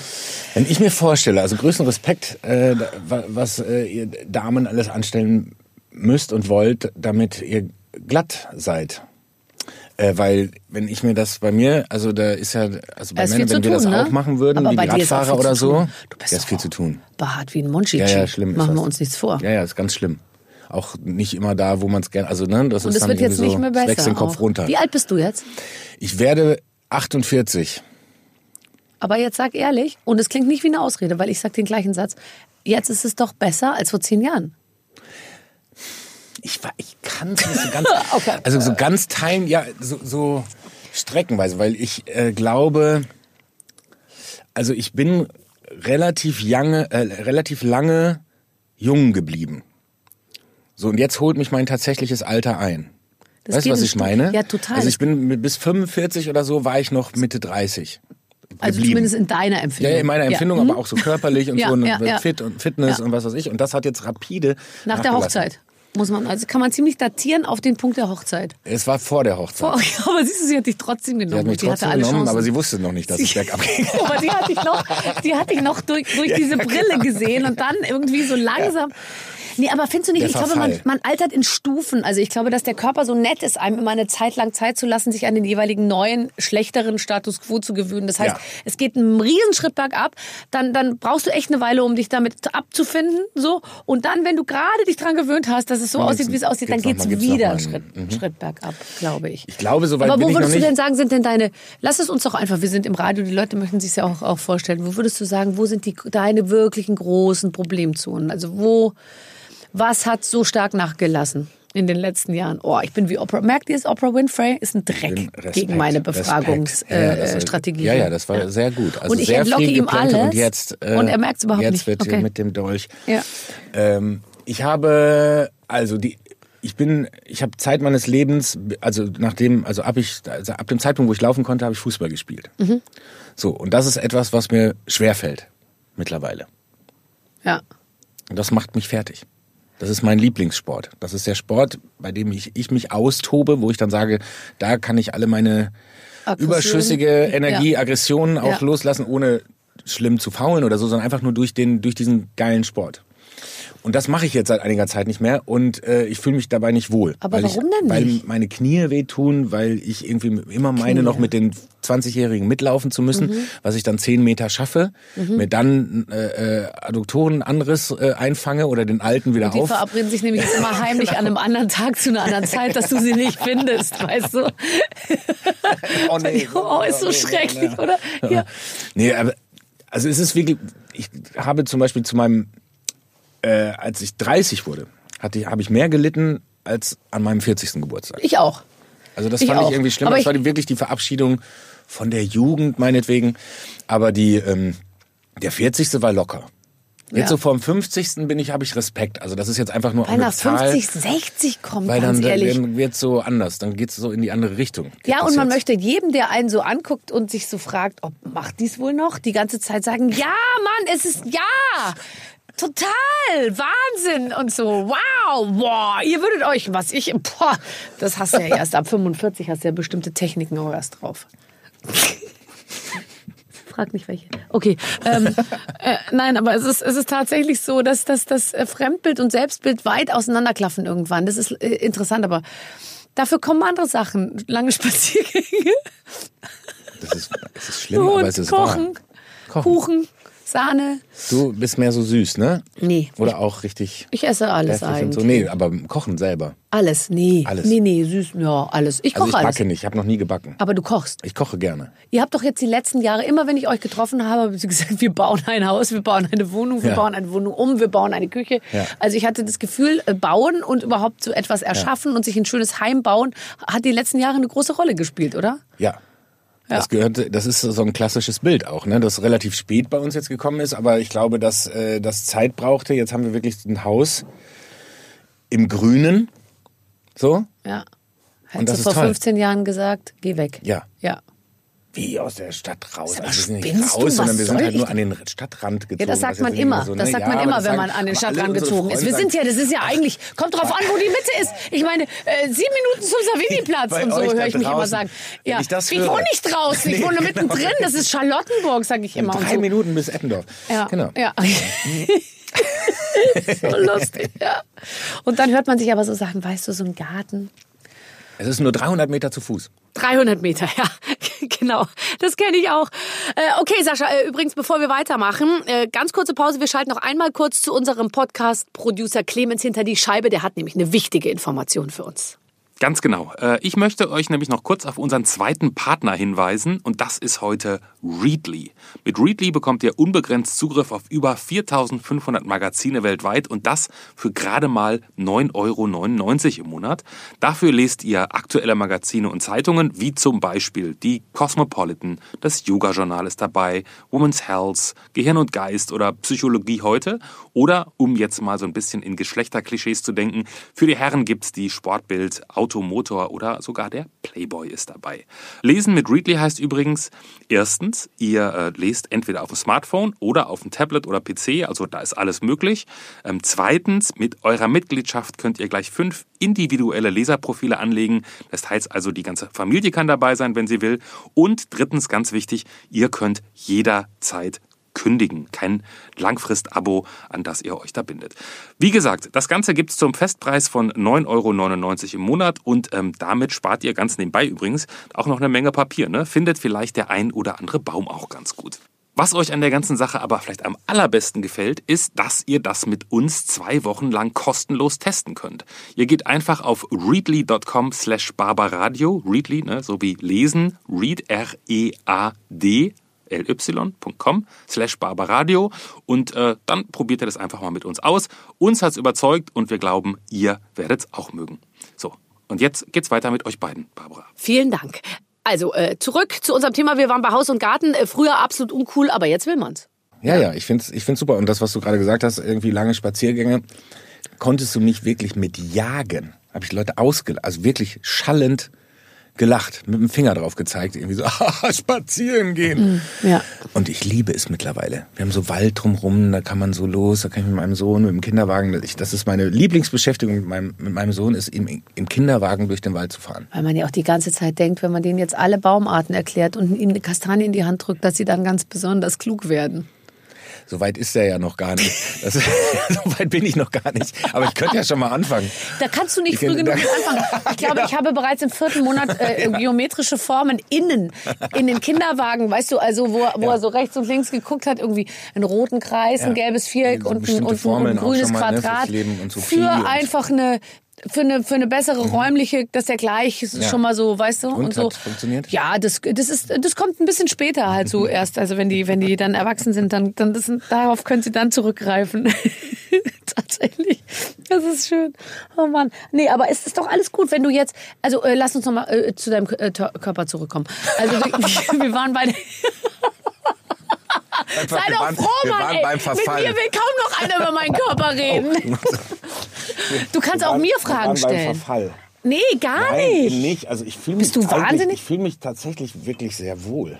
Speaker 4: Wenn ich mir vorstelle, also größten Respekt, äh, was äh, ihr Damen alles anstellen müsst und wollt, damit ihr glatt seid. Äh, weil wenn ich mir das bei mir, also da ist ja, also bei Männern, wenn wir das
Speaker 2: tun, ne?
Speaker 4: auch machen würden,
Speaker 2: Aber
Speaker 4: wie
Speaker 2: bei
Speaker 4: die Radfahrer oder so.
Speaker 2: Du bist
Speaker 4: ist viel zu tun.
Speaker 2: Behaart wie ein Monchichi.
Speaker 4: Ja, ja, schlimm.
Speaker 2: Machen wir
Speaker 4: das.
Speaker 2: uns nichts vor.
Speaker 4: Ja, ja, ist ganz schlimm. Auch nicht immer da, wo man es gerne, also ne, das
Speaker 2: Und
Speaker 4: ist
Speaker 2: es
Speaker 4: dann
Speaker 2: wird jetzt
Speaker 4: irgendwie
Speaker 2: nicht
Speaker 4: so,
Speaker 2: mehr
Speaker 4: es
Speaker 2: besser.
Speaker 4: wächst den Kopf
Speaker 2: auch.
Speaker 4: runter.
Speaker 2: Wie alt bist du jetzt?
Speaker 4: Ich werde 48.
Speaker 2: Aber jetzt sag ehrlich, und es klingt nicht wie eine Ausrede, weil ich sag den gleichen Satz. Jetzt ist es doch besser als vor zehn Jahren.
Speaker 4: Ich, war- ich kann es nicht so ganz,
Speaker 2: Okay.
Speaker 4: also so ganz teilen, ja, so, so streckenweise, weil ich äh, glaube, also ich bin relativ lange, äh, relativ lange jung geblieben. So, und jetzt holt mich mein tatsächliches Alter ein.
Speaker 2: Das
Speaker 4: weißt du, was ich
Speaker 2: Stück-
Speaker 4: meine?
Speaker 2: Ja, total.
Speaker 4: Also ich bin bis 45 oder so war ich noch Mitte 30.
Speaker 2: Also
Speaker 4: geblieben.
Speaker 2: zumindest in deiner Empfindung.
Speaker 4: Ja, in meiner Empfindung,
Speaker 2: Mhm.
Speaker 4: aber auch so körperlich und
Speaker 2: Ja,
Speaker 4: so und
Speaker 2: ja, ja.
Speaker 4: fit und Fitness
Speaker 2: Ja.
Speaker 4: und was weiß ich. Und das hat jetzt rapide
Speaker 2: Nach der. Hochzeit. Muss man, also kann man ziemlich datieren auf den Punkt der Hochzeit.
Speaker 4: Es war vor der Hochzeit.
Speaker 2: Oh, ja, aber siehst du, sie hat dich trotzdem genommen.
Speaker 4: Sie hat mich
Speaker 2: hatte
Speaker 4: trotzdem
Speaker 2: alle
Speaker 4: genommen,
Speaker 2: Chancen.
Speaker 4: aber sie wusste noch nicht, dass es bergab ging.
Speaker 2: aber die hatte ich noch, die hatte ich noch durch, durch diese Brille gesehen und dann irgendwie so langsam. Nee, aber findest du nicht, ich glaube, man, man altert in Stufen. Also ich glaube, dass der Körper so nett ist, einem immer eine Zeit lang Zeit zu lassen, sich an den jeweiligen neuen, schlechteren Status quo zu gewöhnen. Das heißt,
Speaker 4: Ja.
Speaker 2: es geht einen Riesenschritt bergab, dann, dann brauchst du echt eine Weile, um dich damit abzufinden. So. Und dann, wenn du gerade dich dran gewöhnt hast, dass es so
Speaker 4: Dann
Speaker 2: aussieht, wie es aussieht, dann
Speaker 4: geht's
Speaker 2: geht's
Speaker 4: noch mal- geht's
Speaker 2: wieder einen Schritt, Schritt bergab, glaube ich.
Speaker 4: Ich glaube, soweit
Speaker 2: Aber wo würdest du denn sagen, sind denn deine, lass es uns doch einfach, wir sind im Radio, die Leute möchten sich ja auch, auch vorstellen, wo würdest du sagen, wo sind die, deine wirklichen großen Problemzonen? Also wo, was hat so stark nachgelassen in den letzten Jahren? Oh, ich bin wie Oprah, merkt ihr es, Oprah Winfrey ist ein Dreck
Speaker 4: Respekt,
Speaker 2: gegen meine. Befragungsstrategie.
Speaker 4: Ja, ja, das-
Speaker 2: Äh.
Speaker 4: Ja, ja, das war sehr gut. Also
Speaker 2: Und ich
Speaker 4: sehr
Speaker 2: entlocke ihm alles
Speaker 4: und jetzt äh,
Speaker 2: und er merkt's überhaupt
Speaker 4: jetzt
Speaker 2: nicht.
Speaker 4: wird
Speaker 2: Okay.
Speaker 4: mit dem Dolch.
Speaker 2: Ja.
Speaker 4: Ähm, ich habe also die ich bin ich habe Zeit meines Lebens also nachdem also ab ich also ab dem Zeitpunkt wo ich laufen konnte habe ich Fußball gespielt.
Speaker 2: Mhm.
Speaker 4: So und das ist etwas was mir schwer fällt mittlerweile.
Speaker 2: ja.
Speaker 4: Und das macht mich fertig. Das ist mein Lieblingssport. Das ist der Sport, bei dem ich, ich mich austobe, wo ich dann sage, da kann ich alle meine
Speaker 2: Aggression.
Speaker 4: überschüssige Energie,
Speaker 2: Ja.
Speaker 4: Aggressionen auch
Speaker 2: Ja.
Speaker 4: loslassen, ohne schlimm zu faulen oder so, sondern einfach nur durch den, durch diesen geilen Sport. Und das mache ich jetzt seit einiger Zeit nicht mehr und äh, ich fühle mich dabei nicht wohl.
Speaker 2: Aber
Speaker 4: weil
Speaker 2: warum
Speaker 4: ich,
Speaker 2: denn
Speaker 4: Weil
Speaker 2: nicht?
Speaker 4: meine Knie wehtun, weil ich irgendwie immer meine,
Speaker 2: Knie.
Speaker 4: noch mit den 20-Jährigen mitlaufen zu müssen,
Speaker 2: Mhm.
Speaker 4: was ich dann 10 Meter schaffe, mir dann äh, äh, Adduktorenanriss äh, einfange oder den alten wieder
Speaker 2: Die
Speaker 4: auf.
Speaker 2: verabreden sich nämlich immer heimlich an einem anderen Tag zu einer anderen Zeit, dass du sie nicht findest, weißt du?
Speaker 4: Oh, nee.
Speaker 2: Oh, ist so
Speaker 4: nee,
Speaker 2: schrecklich,
Speaker 4: nee.
Speaker 2: oder? Ja.
Speaker 4: Nee, aber also es ist wirklich, ich habe zum Beispiel zu meinem, äh, als ich 30 wurde, hatte ich, habe ich mehr gelitten als an meinem 40. Geburtstag.
Speaker 2: Ich auch.
Speaker 4: Also das
Speaker 2: Ich
Speaker 4: fand
Speaker 2: auch.
Speaker 4: ich irgendwie schlimm.
Speaker 2: Aber
Speaker 4: Das war wirklich die Verabschiedung von der Jugend meinetwegen. Aber die, ähm, der 40. war locker. Jetzt
Speaker 2: Ja.
Speaker 4: so vorm 50. bin ich, habe ich Respekt. Also das ist jetzt einfach nur
Speaker 2: Weil nach
Speaker 4: Zahl,
Speaker 2: 50, 60 kommt,
Speaker 4: weil
Speaker 2: ganz
Speaker 4: dann,
Speaker 2: ehrlich.
Speaker 4: dann wird so anders. Dann geht's so in die andere Richtung. Geht
Speaker 2: Ja, und man
Speaker 4: jetzt.
Speaker 2: möchte jedem, der einen so anguckt und sich so fragt, ob macht dies wohl noch, die ganze Zeit sagen, ja, Mann, es ist ja. Total, Wahnsinn und so, wow, boah, ihr würdet euch, was ich, boah, das hast du ja erst ab 45, hast du ja bestimmte Techniken auch erst drauf. Frag nicht welche. Okay, ähm, äh, nein, aber es ist, es ist tatsächlich so, dass, dass das äh, Fremdbild und Selbstbild weit auseinanderklaffen irgendwann. Das ist äh, interessant, aber dafür kommen andere Sachen, lange Spaziergänge.
Speaker 4: Das ist, es ist schlimm, aber
Speaker 2: Und
Speaker 4: es ist
Speaker 2: kochen,
Speaker 4: wahr. Kochen.
Speaker 2: Kuchen, Sahne.
Speaker 4: Du bist mehr so süß, ne?
Speaker 2: Nee.
Speaker 4: Oder auch richtig
Speaker 2: Ich esse alles eigentlich.
Speaker 4: so. Nee, aber kochen selber.
Speaker 2: Alles, nee.
Speaker 4: Alles.
Speaker 2: Nee, nee, süß, ja, alles. Ich
Speaker 4: Also
Speaker 2: koche
Speaker 4: ich
Speaker 2: alles.
Speaker 4: backe nicht, ich habe noch nie gebacken.
Speaker 2: Aber du kochst.
Speaker 4: Ich koche gerne.
Speaker 2: Ihr habt doch jetzt die letzten Jahre, immer wenn ich euch getroffen habe, habt ihr gesagt, wir bauen ein Haus, wir bauen eine Wohnung, wir
Speaker 4: Ja.
Speaker 2: bauen eine Wohnung um, wir bauen eine Küche.
Speaker 4: Ja.
Speaker 2: Also ich hatte das Gefühl, äh, bauen und überhaupt so etwas erschaffen und sich ein schönes Heim bauen, hat die letzten Jahre eine große Rolle gespielt, oder?
Speaker 4: Ja. Das gehört, das ist so ein klassisches Bild auch, ne? Das relativ spät bei uns jetzt gekommen ist, aber ich glaube, dass äh, das Zeit brauchte. Jetzt haben wir wirklich ein Haus im Grünen, so
Speaker 2: Ja.
Speaker 4: Und
Speaker 2: Hättest
Speaker 4: das
Speaker 2: du vor
Speaker 4: toll.
Speaker 2: 15 Jahren gesagt, geh weg.
Speaker 4: Ja.
Speaker 2: Ja.
Speaker 4: Wie aus der Stadt raus. Also wir sind nicht raus, sondern wir sind halt nur an den Stadtrand gezogen.
Speaker 2: Ja, das sagt
Speaker 4: was
Speaker 2: man
Speaker 4: jetzt
Speaker 2: immer.
Speaker 4: so, ne?
Speaker 2: Das sagt
Speaker 4: Ja,
Speaker 2: man immer, wenn
Speaker 4: sagen-
Speaker 2: man an den Stadtrand gezogen ist. Wir sind ja, das ist ja eigentlich, kommt drauf an, wo die Mitte ist. Ich meine, äh, sieben Minuten zum Savini-Platz und so höre ich mich immer sagen. Ja,
Speaker 4: ich das
Speaker 2: ich wohne nicht draußen, ich
Speaker 4: Nee,
Speaker 2: wohne
Speaker 4: genau.
Speaker 2: mittendrin. Das ist Charlottenburg, sage ich immer. und
Speaker 4: Drei
Speaker 2: so.
Speaker 4: Minuten bis Eppendorf.
Speaker 2: Ja,
Speaker 4: Genau.
Speaker 2: ja. so lustig, ja. Und dann hört man sich aber so Sachen, weißt du, so ein Garten.
Speaker 4: Es ist nur 300 Meter zu Fuß.
Speaker 2: 300 Meter, ja, genau. Das kenne ich auch. Äh, okay, Sascha, äh, übrigens, bevor wir weitermachen, äh, ganz kurze Pause. Wir schalten noch einmal kurz zu unserem Podcast-Producer Clemens hinter die Scheibe. Der hat nämlich eine wichtige Information für uns.
Speaker 3: Ganz genau. Äh, Ich möchte euch nämlich noch kurz auf unseren zweiten Partner hinweisen und das ist heute Readly. Mit Readly bekommt ihr unbegrenzt Zugriff auf über 4500 Magazine weltweit und das für gerade mal 9,99 Euro im Monat. Dafür lest ihr aktuelle Magazine und Zeitungen wie zum Beispiel die Cosmopolitan, das Yoga-Journal ist dabei, Women's Health, Gehirn und Geist oder Psychologie heute oder, um jetzt mal so ein bisschen in Geschlechterklischees zu denken, für die Herren gibt's die Sportbild, Automotor oder sogar der Playboy ist dabei. Lesen mit Readly heißt übrigens, erstens, ihr äh, lest entweder auf dem Smartphone oder auf dem Tablet oder PC, also da ist alles möglich. Ähm, zweitens, mit eurer Mitgliedschaft könnt ihr gleich fünf individuelle Leserprofile anlegen. Das heißt also, die ganze Familie kann dabei sein, wenn sie will. Und drittens, ganz wichtig, ihr könnt jederzeit kündigen. Kein Langfrist-Abo, an das ihr euch da bindet. Wie gesagt, das Ganze gibt's zum Festpreis von 9,99 Euro im Monat und ähm, damit spart ihr ganz nebenbei übrigens auch noch eine Menge Papier. Ne? Findet vielleicht der ein oder andere Baum auch ganz gut. Was euch an der ganzen Sache aber vielleicht am allerbesten gefällt, ist, dass ihr das mit uns zwei Wochen lang kostenlos testen könnt. Ihr geht einfach auf readly.com slash barbaradio, readly, ne, so wie lesen, read, R-E-A-D, ly.com slash barbaradio und äh, dann probiert ihr das einfach mal mit uns aus. Uns hat's überzeugt und wir glauben, ihr werdet's auch mögen. So, und jetzt geht's weiter mit euch beiden, Barbara.
Speaker 2: Vielen Dank. Also, äh, zurück zu unserem Thema. Wir waren bei Haus und Garten. Äh, früher absolut uncool, aber jetzt will man's.
Speaker 4: Ja, ja, ich find's, ich find's super. Und das, was du gerade gesagt hast, irgendwie lange Spaziergänge, konntest du mich wirklich mit jagen. Habe ich Leute ausgelacht, also wirklich schallend gelacht, mit dem Finger drauf gezeigt, irgendwie so, spazieren gehen.
Speaker 2: Ja.
Speaker 4: Und ich liebe es mittlerweile. Wir haben so Wald drumrum, da kann man so los, da kann ich mit meinem Sohn, mit dem Kinderwagen, ich, das ist meine Lieblingsbeschäftigung mit meinem, mit meinem Sohn, ist im, im Kinderwagen durch den Wald zu fahren.
Speaker 2: Weil man ja auch die ganze Zeit denkt, wenn man denen jetzt alle Baumarten erklärt und ihnen eine Kastanie in die Hand drückt, dass sie dann ganz besonders klug werden.
Speaker 4: So weit ist er ja noch gar nicht. Das, so weit bin ich noch gar nicht. Aber ich könnte ja schon mal anfangen.
Speaker 2: Da kannst du nicht
Speaker 4: Ich
Speaker 2: früh genug anfangen. Ich glaube, ich habe bereits im vierten Monat äh, geometrische Formen innen in den Kinderwagen, weißt du, also wo, wo er so rechts und links geguckt hat, irgendwie einen roten Kreis, ein
Speaker 4: Ja.
Speaker 2: gelbes Viereck und ein, und ein, ein grünes
Speaker 4: mal, ne,
Speaker 2: Quadrat.
Speaker 4: Leben und so
Speaker 2: für einfach eine für eine, für eine bessere räumliche, dass der gleich ist
Speaker 4: Ja.
Speaker 2: schon mal so, weißt du,
Speaker 4: Und
Speaker 2: und, so.
Speaker 4: funktioniert?
Speaker 2: Ja, das, das ist, das kommt ein bisschen später halt so erst. Also wenn die, wenn die dann erwachsen sind, dann, dann das, darauf können sie dann zurückgreifen. Tatsächlich. Das ist schön. Oh Mann. Nee, aber es ist doch alles gut, wenn du jetzt, also äh, lass uns nochmal äh, zu deinem äh, Körper zurückkommen. Also wir, wir waren bei Sei doch
Speaker 4: waren-
Speaker 2: froh, Mann,
Speaker 4: waren
Speaker 2: ey. Mit mir will kaum noch einer über meinen Körper reden. Du kannst auch mir Fragen stellen.
Speaker 4: Verfall.
Speaker 2: Nee, gar
Speaker 4: Nein,
Speaker 2: nicht.
Speaker 4: nicht. Also ich fühle mich
Speaker 2: Bist du
Speaker 4: eigentlich-
Speaker 2: wahnsinnig?
Speaker 4: Ich fühle mich tatsächlich wirklich sehr wohl.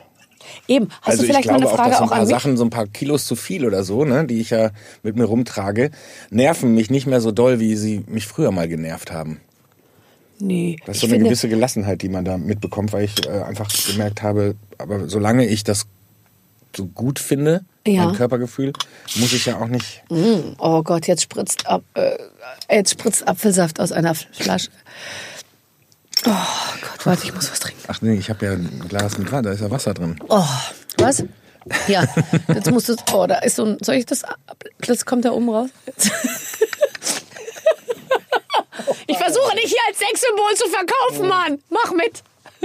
Speaker 2: Eben, hast
Speaker 4: also
Speaker 2: du vielleicht
Speaker 4: ich glaube
Speaker 2: mal eine Frage
Speaker 4: auch, dass so ein paar? Sachen, so ein paar Kilos zu viel oder so, ne, die ich ja mit mir rumtrage, nerven mich nicht mehr so doll, wie sie mich früher mal genervt haben.
Speaker 2: Nee,
Speaker 4: Das ist so eine
Speaker 2: finde,
Speaker 4: gewisse Gelassenheit, die man da mitbekommt, weil ich äh, einfach gemerkt habe, aber solange ich das so gut finde,
Speaker 2: Ja.
Speaker 4: mein Körpergefühl, muss ich ja auch nicht.
Speaker 2: oh Gott, jetzt spritzt, ab, äh, jetzt spritzt Apfelsaft aus einer Flasche. Oh Gott, warte, ich muss was trinken.
Speaker 4: Ach nee, ich habe ja ein Glas mit Wasser, da ist ja Wasser drin.
Speaker 2: Oh, was? Ja, jetzt musst du, oh, da ist so ein, soll ich das, das kommt da oben raus? Ich versuche dich hier als Sexsymbol zu verkaufen, Mann. Mach mit.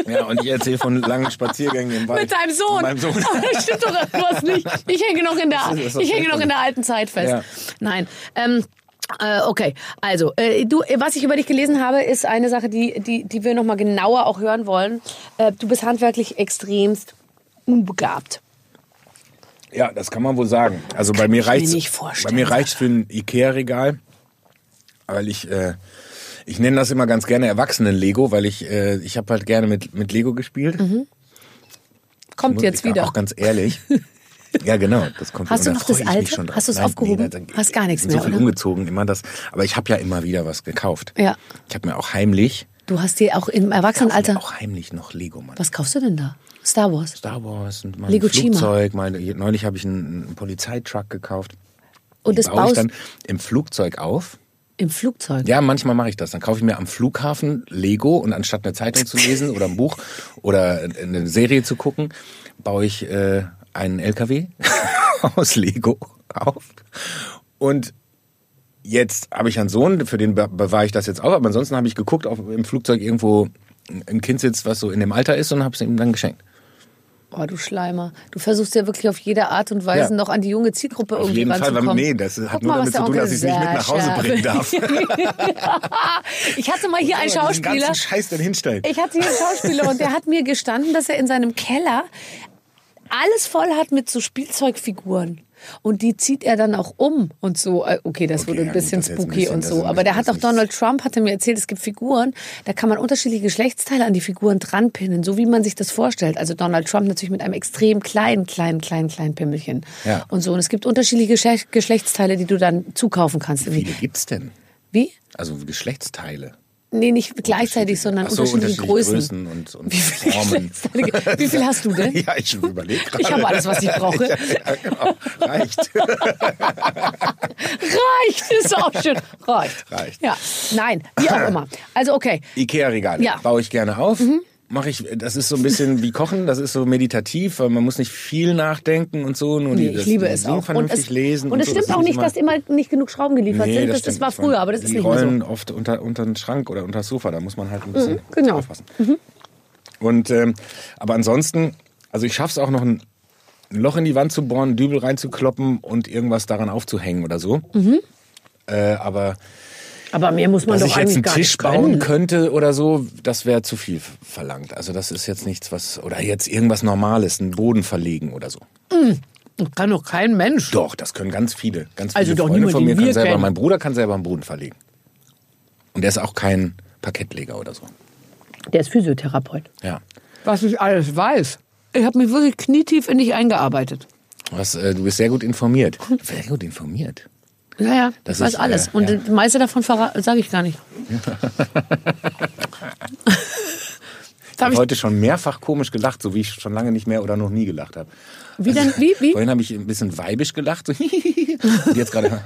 Speaker 4: Ja, und ich erzähle von langen Spaziergängen im Wald.
Speaker 2: Mit deinem Sohn.
Speaker 4: Mit meinem Sohn.
Speaker 2: Das stimmt doch irgendwas nicht. Ich hänge noch in der,
Speaker 4: Das ist- das
Speaker 2: ich hänge noch in der alten Zeit fest.
Speaker 4: Ja.
Speaker 2: Nein. Ähm, äh, okay, also äh, du, was ich über dich gelesen habe, ist eine Sache, die, die, die wir noch mal genauer auch hören wollen. Äh, du bist handwerklich extremst unbegabt.
Speaker 4: Ja, das kann man wohl sagen. Also bei mir
Speaker 2: vorstellen,
Speaker 4: Bei mir reicht's für ein Ikea-Regal, weil ich äh, ich nenne das immer ganz gerne Erwachsenen-Lego, weil ich äh, ich habe halt gerne mit mit Lego gespielt.
Speaker 2: Kommt
Speaker 4: Muss
Speaker 2: jetzt
Speaker 4: ich
Speaker 2: wieder.
Speaker 4: Auch ganz ehrlich. Ja, genau, das kommt
Speaker 2: Hast du
Speaker 4: da
Speaker 2: noch das
Speaker 4: ich
Speaker 2: Alte? Hast du es aufgehoben?
Speaker 4: da-
Speaker 2: Hast gar nichts
Speaker 4: ich bin
Speaker 2: mehr,
Speaker 4: So viel
Speaker 2: oder?
Speaker 4: umgezogen, immer das. Aber ich habe ja immer wieder was gekauft.
Speaker 2: Ja.
Speaker 4: Ich habe mir auch heimlich,
Speaker 2: Du hast dir auch im Erwachsenenalter.
Speaker 4: auch heimlich noch Lego, Mann.
Speaker 2: Was kaufst du denn da? Star Wars.
Speaker 4: Star Wars und mal
Speaker 2: Lego Chima.
Speaker 4: Flugzeug. Mal, neulich habe ich einen, einen Polizeitruck gekauft.
Speaker 2: Und das
Speaker 4: baue ich
Speaker 2: baust
Speaker 4: dann im Flugzeug auf.
Speaker 2: Im Flugzeug.
Speaker 4: Ja, manchmal mache ich das. Dann kaufe ich mir am Flughafen Lego und anstatt eine Zeitung zu lesen oder ein Buch oder eine Serie zu gucken, baue ich äh, einen LKW aus Lego auf. Und jetzt habe ich einen Sohn, für den be- bewahre ich das jetzt auf. Aber ansonsten habe ich geguckt, ob im Flugzeug irgendwo ein Kind sitzt, was so in dem Alter ist und habe es ihm dann geschenkt.
Speaker 2: Oh, du Schleimer. Du versuchst ja wirklich auf jede Art und Weise
Speaker 4: Ja.
Speaker 2: noch an die junge Zielgruppe
Speaker 4: Auf
Speaker 2: irgendwie
Speaker 4: jeden Fall, weil,
Speaker 2: ranzukommen.
Speaker 4: nee, das hat
Speaker 2: Guck
Speaker 4: nur
Speaker 2: mal,
Speaker 4: damit zu tun, dass ich es nicht mit nach Hause bringen darf.
Speaker 2: ich hatte mal hier einen
Speaker 4: Diesen
Speaker 2: Schauspieler.
Speaker 4: Scheiß dann hinstellen.
Speaker 2: Ich hatte hier einen Schauspieler und der hat mir gestanden, dass er in seinem Keller alles voll hat mit so Spielzeugfiguren. Und die zieht er dann auch um und so. Äh, Okay, das
Speaker 4: Okay,
Speaker 2: wurde ein
Speaker 4: ja gut,
Speaker 2: bisschen
Speaker 4: jetzt ein
Speaker 2: spooky
Speaker 4: bisschen-
Speaker 2: und so. Aber der hat auch Donald Trump, hatte mir erzählt, es gibt Figuren, da kann man unterschiedliche Geschlechtsteile an die Figuren dranpinnen, so wie man sich das vorstellt. Also Donald Trump natürlich mit einem extrem kleinen, kleinen, kleinen, kleinen Pimmelchen.
Speaker 4: Ja.
Speaker 2: Und so. Und es gibt unterschiedliche Geschle- Geschlechtsteile, die du dann zukaufen kannst.
Speaker 4: Wie viele gibt's denn?
Speaker 2: Wie?
Speaker 4: Also Geschlechtsteile.
Speaker 2: Nee, nicht gleichzeitig, sondern
Speaker 4: so,
Speaker 2: unterschiedliche, Größen.
Speaker 4: Größen und, und
Speaker 2: Wie viele
Speaker 4: Formen.
Speaker 2: Wie viel hast du denn?
Speaker 4: Ja, ich überlege gerade.
Speaker 2: Ich habe alles, was ich brauche.
Speaker 4: Ja, ja, genau. Reicht.
Speaker 2: Reicht, ist auch schön. Reicht.
Speaker 4: Reicht.
Speaker 2: Ja, nein, wie auch immer. Also okay,
Speaker 4: Ikea-Regale
Speaker 2: Ja. Mhm.
Speaker 4: baue ich gerne auf. Mache ich, das ist so ein bisschen wie Kochen, das ist so meditativ, weil man muss nicht viel nachdenken und so. Nur
Speaker 2: nee,
Speaker 4: die, das,
Speaker 2: ich liebe
Speaker 4: das
Speaker 2: es auch. Und
Speaker 4: vernünftig
Speaker 2: es,
Speaker 4: lesen.
Speaker 2: und es
Speaker 4: so,
Speaker 2: stimmt
Speaker 4: das
Speaker 2: auch nicht, dass immer nicht genug Schrauben geliefert
Speaker 4: Nee,
Speaker 2: sind. Das, das
Speaker 4: stimmt
Speaker 2: war früher, aber das
Speaker 4: die
Speaker 2: ist nicht mehr
Speaker 4: rollen
Speaker 2: so.
Speaker 4: oft unter, unter den Schrank oder unter das Sofa, da muss man halt ein bisschen
Speaker 2: genau.
Speaker 4: aufpassen. Und, ähm, aber ansonsten, also ich schaff's auch noch ein, Loch in die Wand zu bohren, Dübel reinzukloppen und irgendwas daran aufzuhängen oder so.
Speaker 2: Mhm.
Speaker 4: Äh, aber
Speaker 2: Aber mehr muss man
Speaker 4: dass
Speaker 2: doch
Speaker 4: ich jetzt
Speaker 2: eigentlich
Speaker 4: einen
Speaker 2: gar
Speaker 4: Tisch
Speaker 2: nicht
Speaker 4: bauen könnte oder so, das wäre zu viel verlangt. Also das ist jetzt nichts, was oder jetzt irgendwas Normales, einen Boden verlegen oder so.
Speaker 2: Das kann doch kein Mensch.
Speaker 4: Doch, das können ganz viele, ganz
Speaker 2: Also
Speaker 4: viele
Speaker 2: doch
Speaker 4: Freunde
Speaker 2: niemand,
Speaker 4: von mir
Speaker 2: wir
Speaker 4: selber.
Speaker 2: kennen.
Speaker 4: Mein Bruder kann selber einen Boden verlegen. Und der ist auch kein Parkettleger oder so.
Speaker 2: Der ist Physiotherapeut.
Speaker 4: Ja.
Speaker 2: Was ich alles weiß. Ich habe mich wirklich knietief in dich eingearbeitet.
Speaker 4: Was, äh, du bist sehr gut informiert. Sehr gut informiert.
Speaker 2: Ja, ja,
Speaker 4: Das
Speaker 2: weiß
Speaker 4: ist,
Speaker 2: alles.
Speaker 4: äh,
Speaker 2: Und
Speaker 4: ja.
Speaker 2: das meiste davon sage ich gar nicht.
Speaker 4: Ich habe heute schon mehrfach komisch gelacht, so wie ich schon lange nicht mehr oder noch nie gelacht habe.
Speaker 2: Wie denn, wie, wie?
Speaker 4: Vorhin habe ich ein bisschen weibisch gelacht. So und jetzt gerade.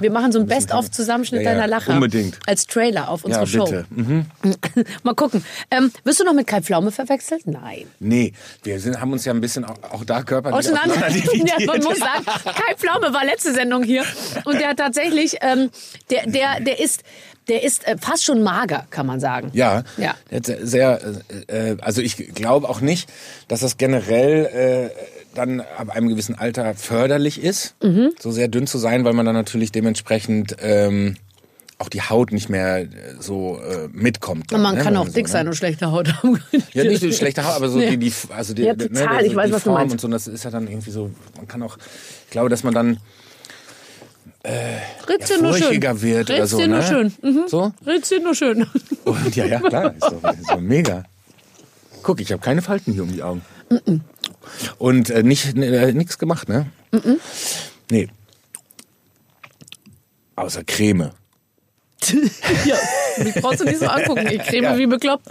Speaker 2: Wir machen so einen Best-of-Zusammenschnitt
Speaker 4: Ja, ja,
Speaker 2: deiner Lacher.
Speaker 4: unbedingt.
Speaker 2: Als Trailer auf
Speaker 4: ja,
Speaker 2: unsere Show.
Speaker 4: bitte. Mhm.
Speaker 2: Mal gucken. Ähm, wirst du noch mit Kai Pflaume verwechselt? Nein.
Speaker 4: Nee, wir sind, haben uns ja ein bisschen auch, auch da körperlich
Speaker 2: Auseinander. Ja, man muss sagen, Kai Pflaume war letzte Sendung hier und der hat tatsächlich, ähm, der, der, der ist, der ist äh, fast schon mager, kann man sagen.
Speaker 4: Ja,
Speaker 2: Ja.
Speaker 4: sehr, äh, äh, also ich glaube auch nicht, dass das generell äh, dann ab einem gewissen Alter förderlich ist,
Speaker 2: Mhm.
Speaker 4: so sehr dünn zu sein, weil man dann natürlich dementsprechend ähm, auch die Haut nicht mehr äh, so äh, mitkommt.
Speaker 2: Und man
Speaker 4: ne,
Speaker 2: kann auch
Speaker 4: so,
Speaker 2: dick
Speaker 4: ne?
Speaker 2: sein und schlechte Haut haben.
Speaker 4: Ja, nicht die schlechte Haut, aber so
Speaker 2: Nee.
Speaker 4: die, die, also die,
Speaker 2: Ja,
Speaker 4: ne,
Speaker 2: total,
Speaker 4: die,
Speaker 2: ich weiß, was du
Speaker 4: Form
Speaker 2: meinst.
Speaker 4: und so, das ist ja dann irgendwie so, man kann auch, ich glaube, dass man dann
Speaker 2: Ritz
Speaker 4: ja,
Speaker 2: dir nur schön.
Speaker 4: furchiger wird oder
Speaker 2: Ritz
Speaker 4: so,
Speaker 2: nur
Speaker 4: ne?
Speaker 2: schön. Mhm.
Speaker 4: So?
Speaker 2: Ritz dir nur schön.
Speaker 4: Und ja, ja, klar, ist doch, ist doch mega. Guck, ich habe keine Falten hier um die Augen. Und äh, nicht äh, nichts gemacht, ne? Nee. Außer Creme.
Speaker 2: ja, mich brauchst du nicht so angucken. Ich creme
Speaker 4: Ja.
Speaker 2: wie bekloppt.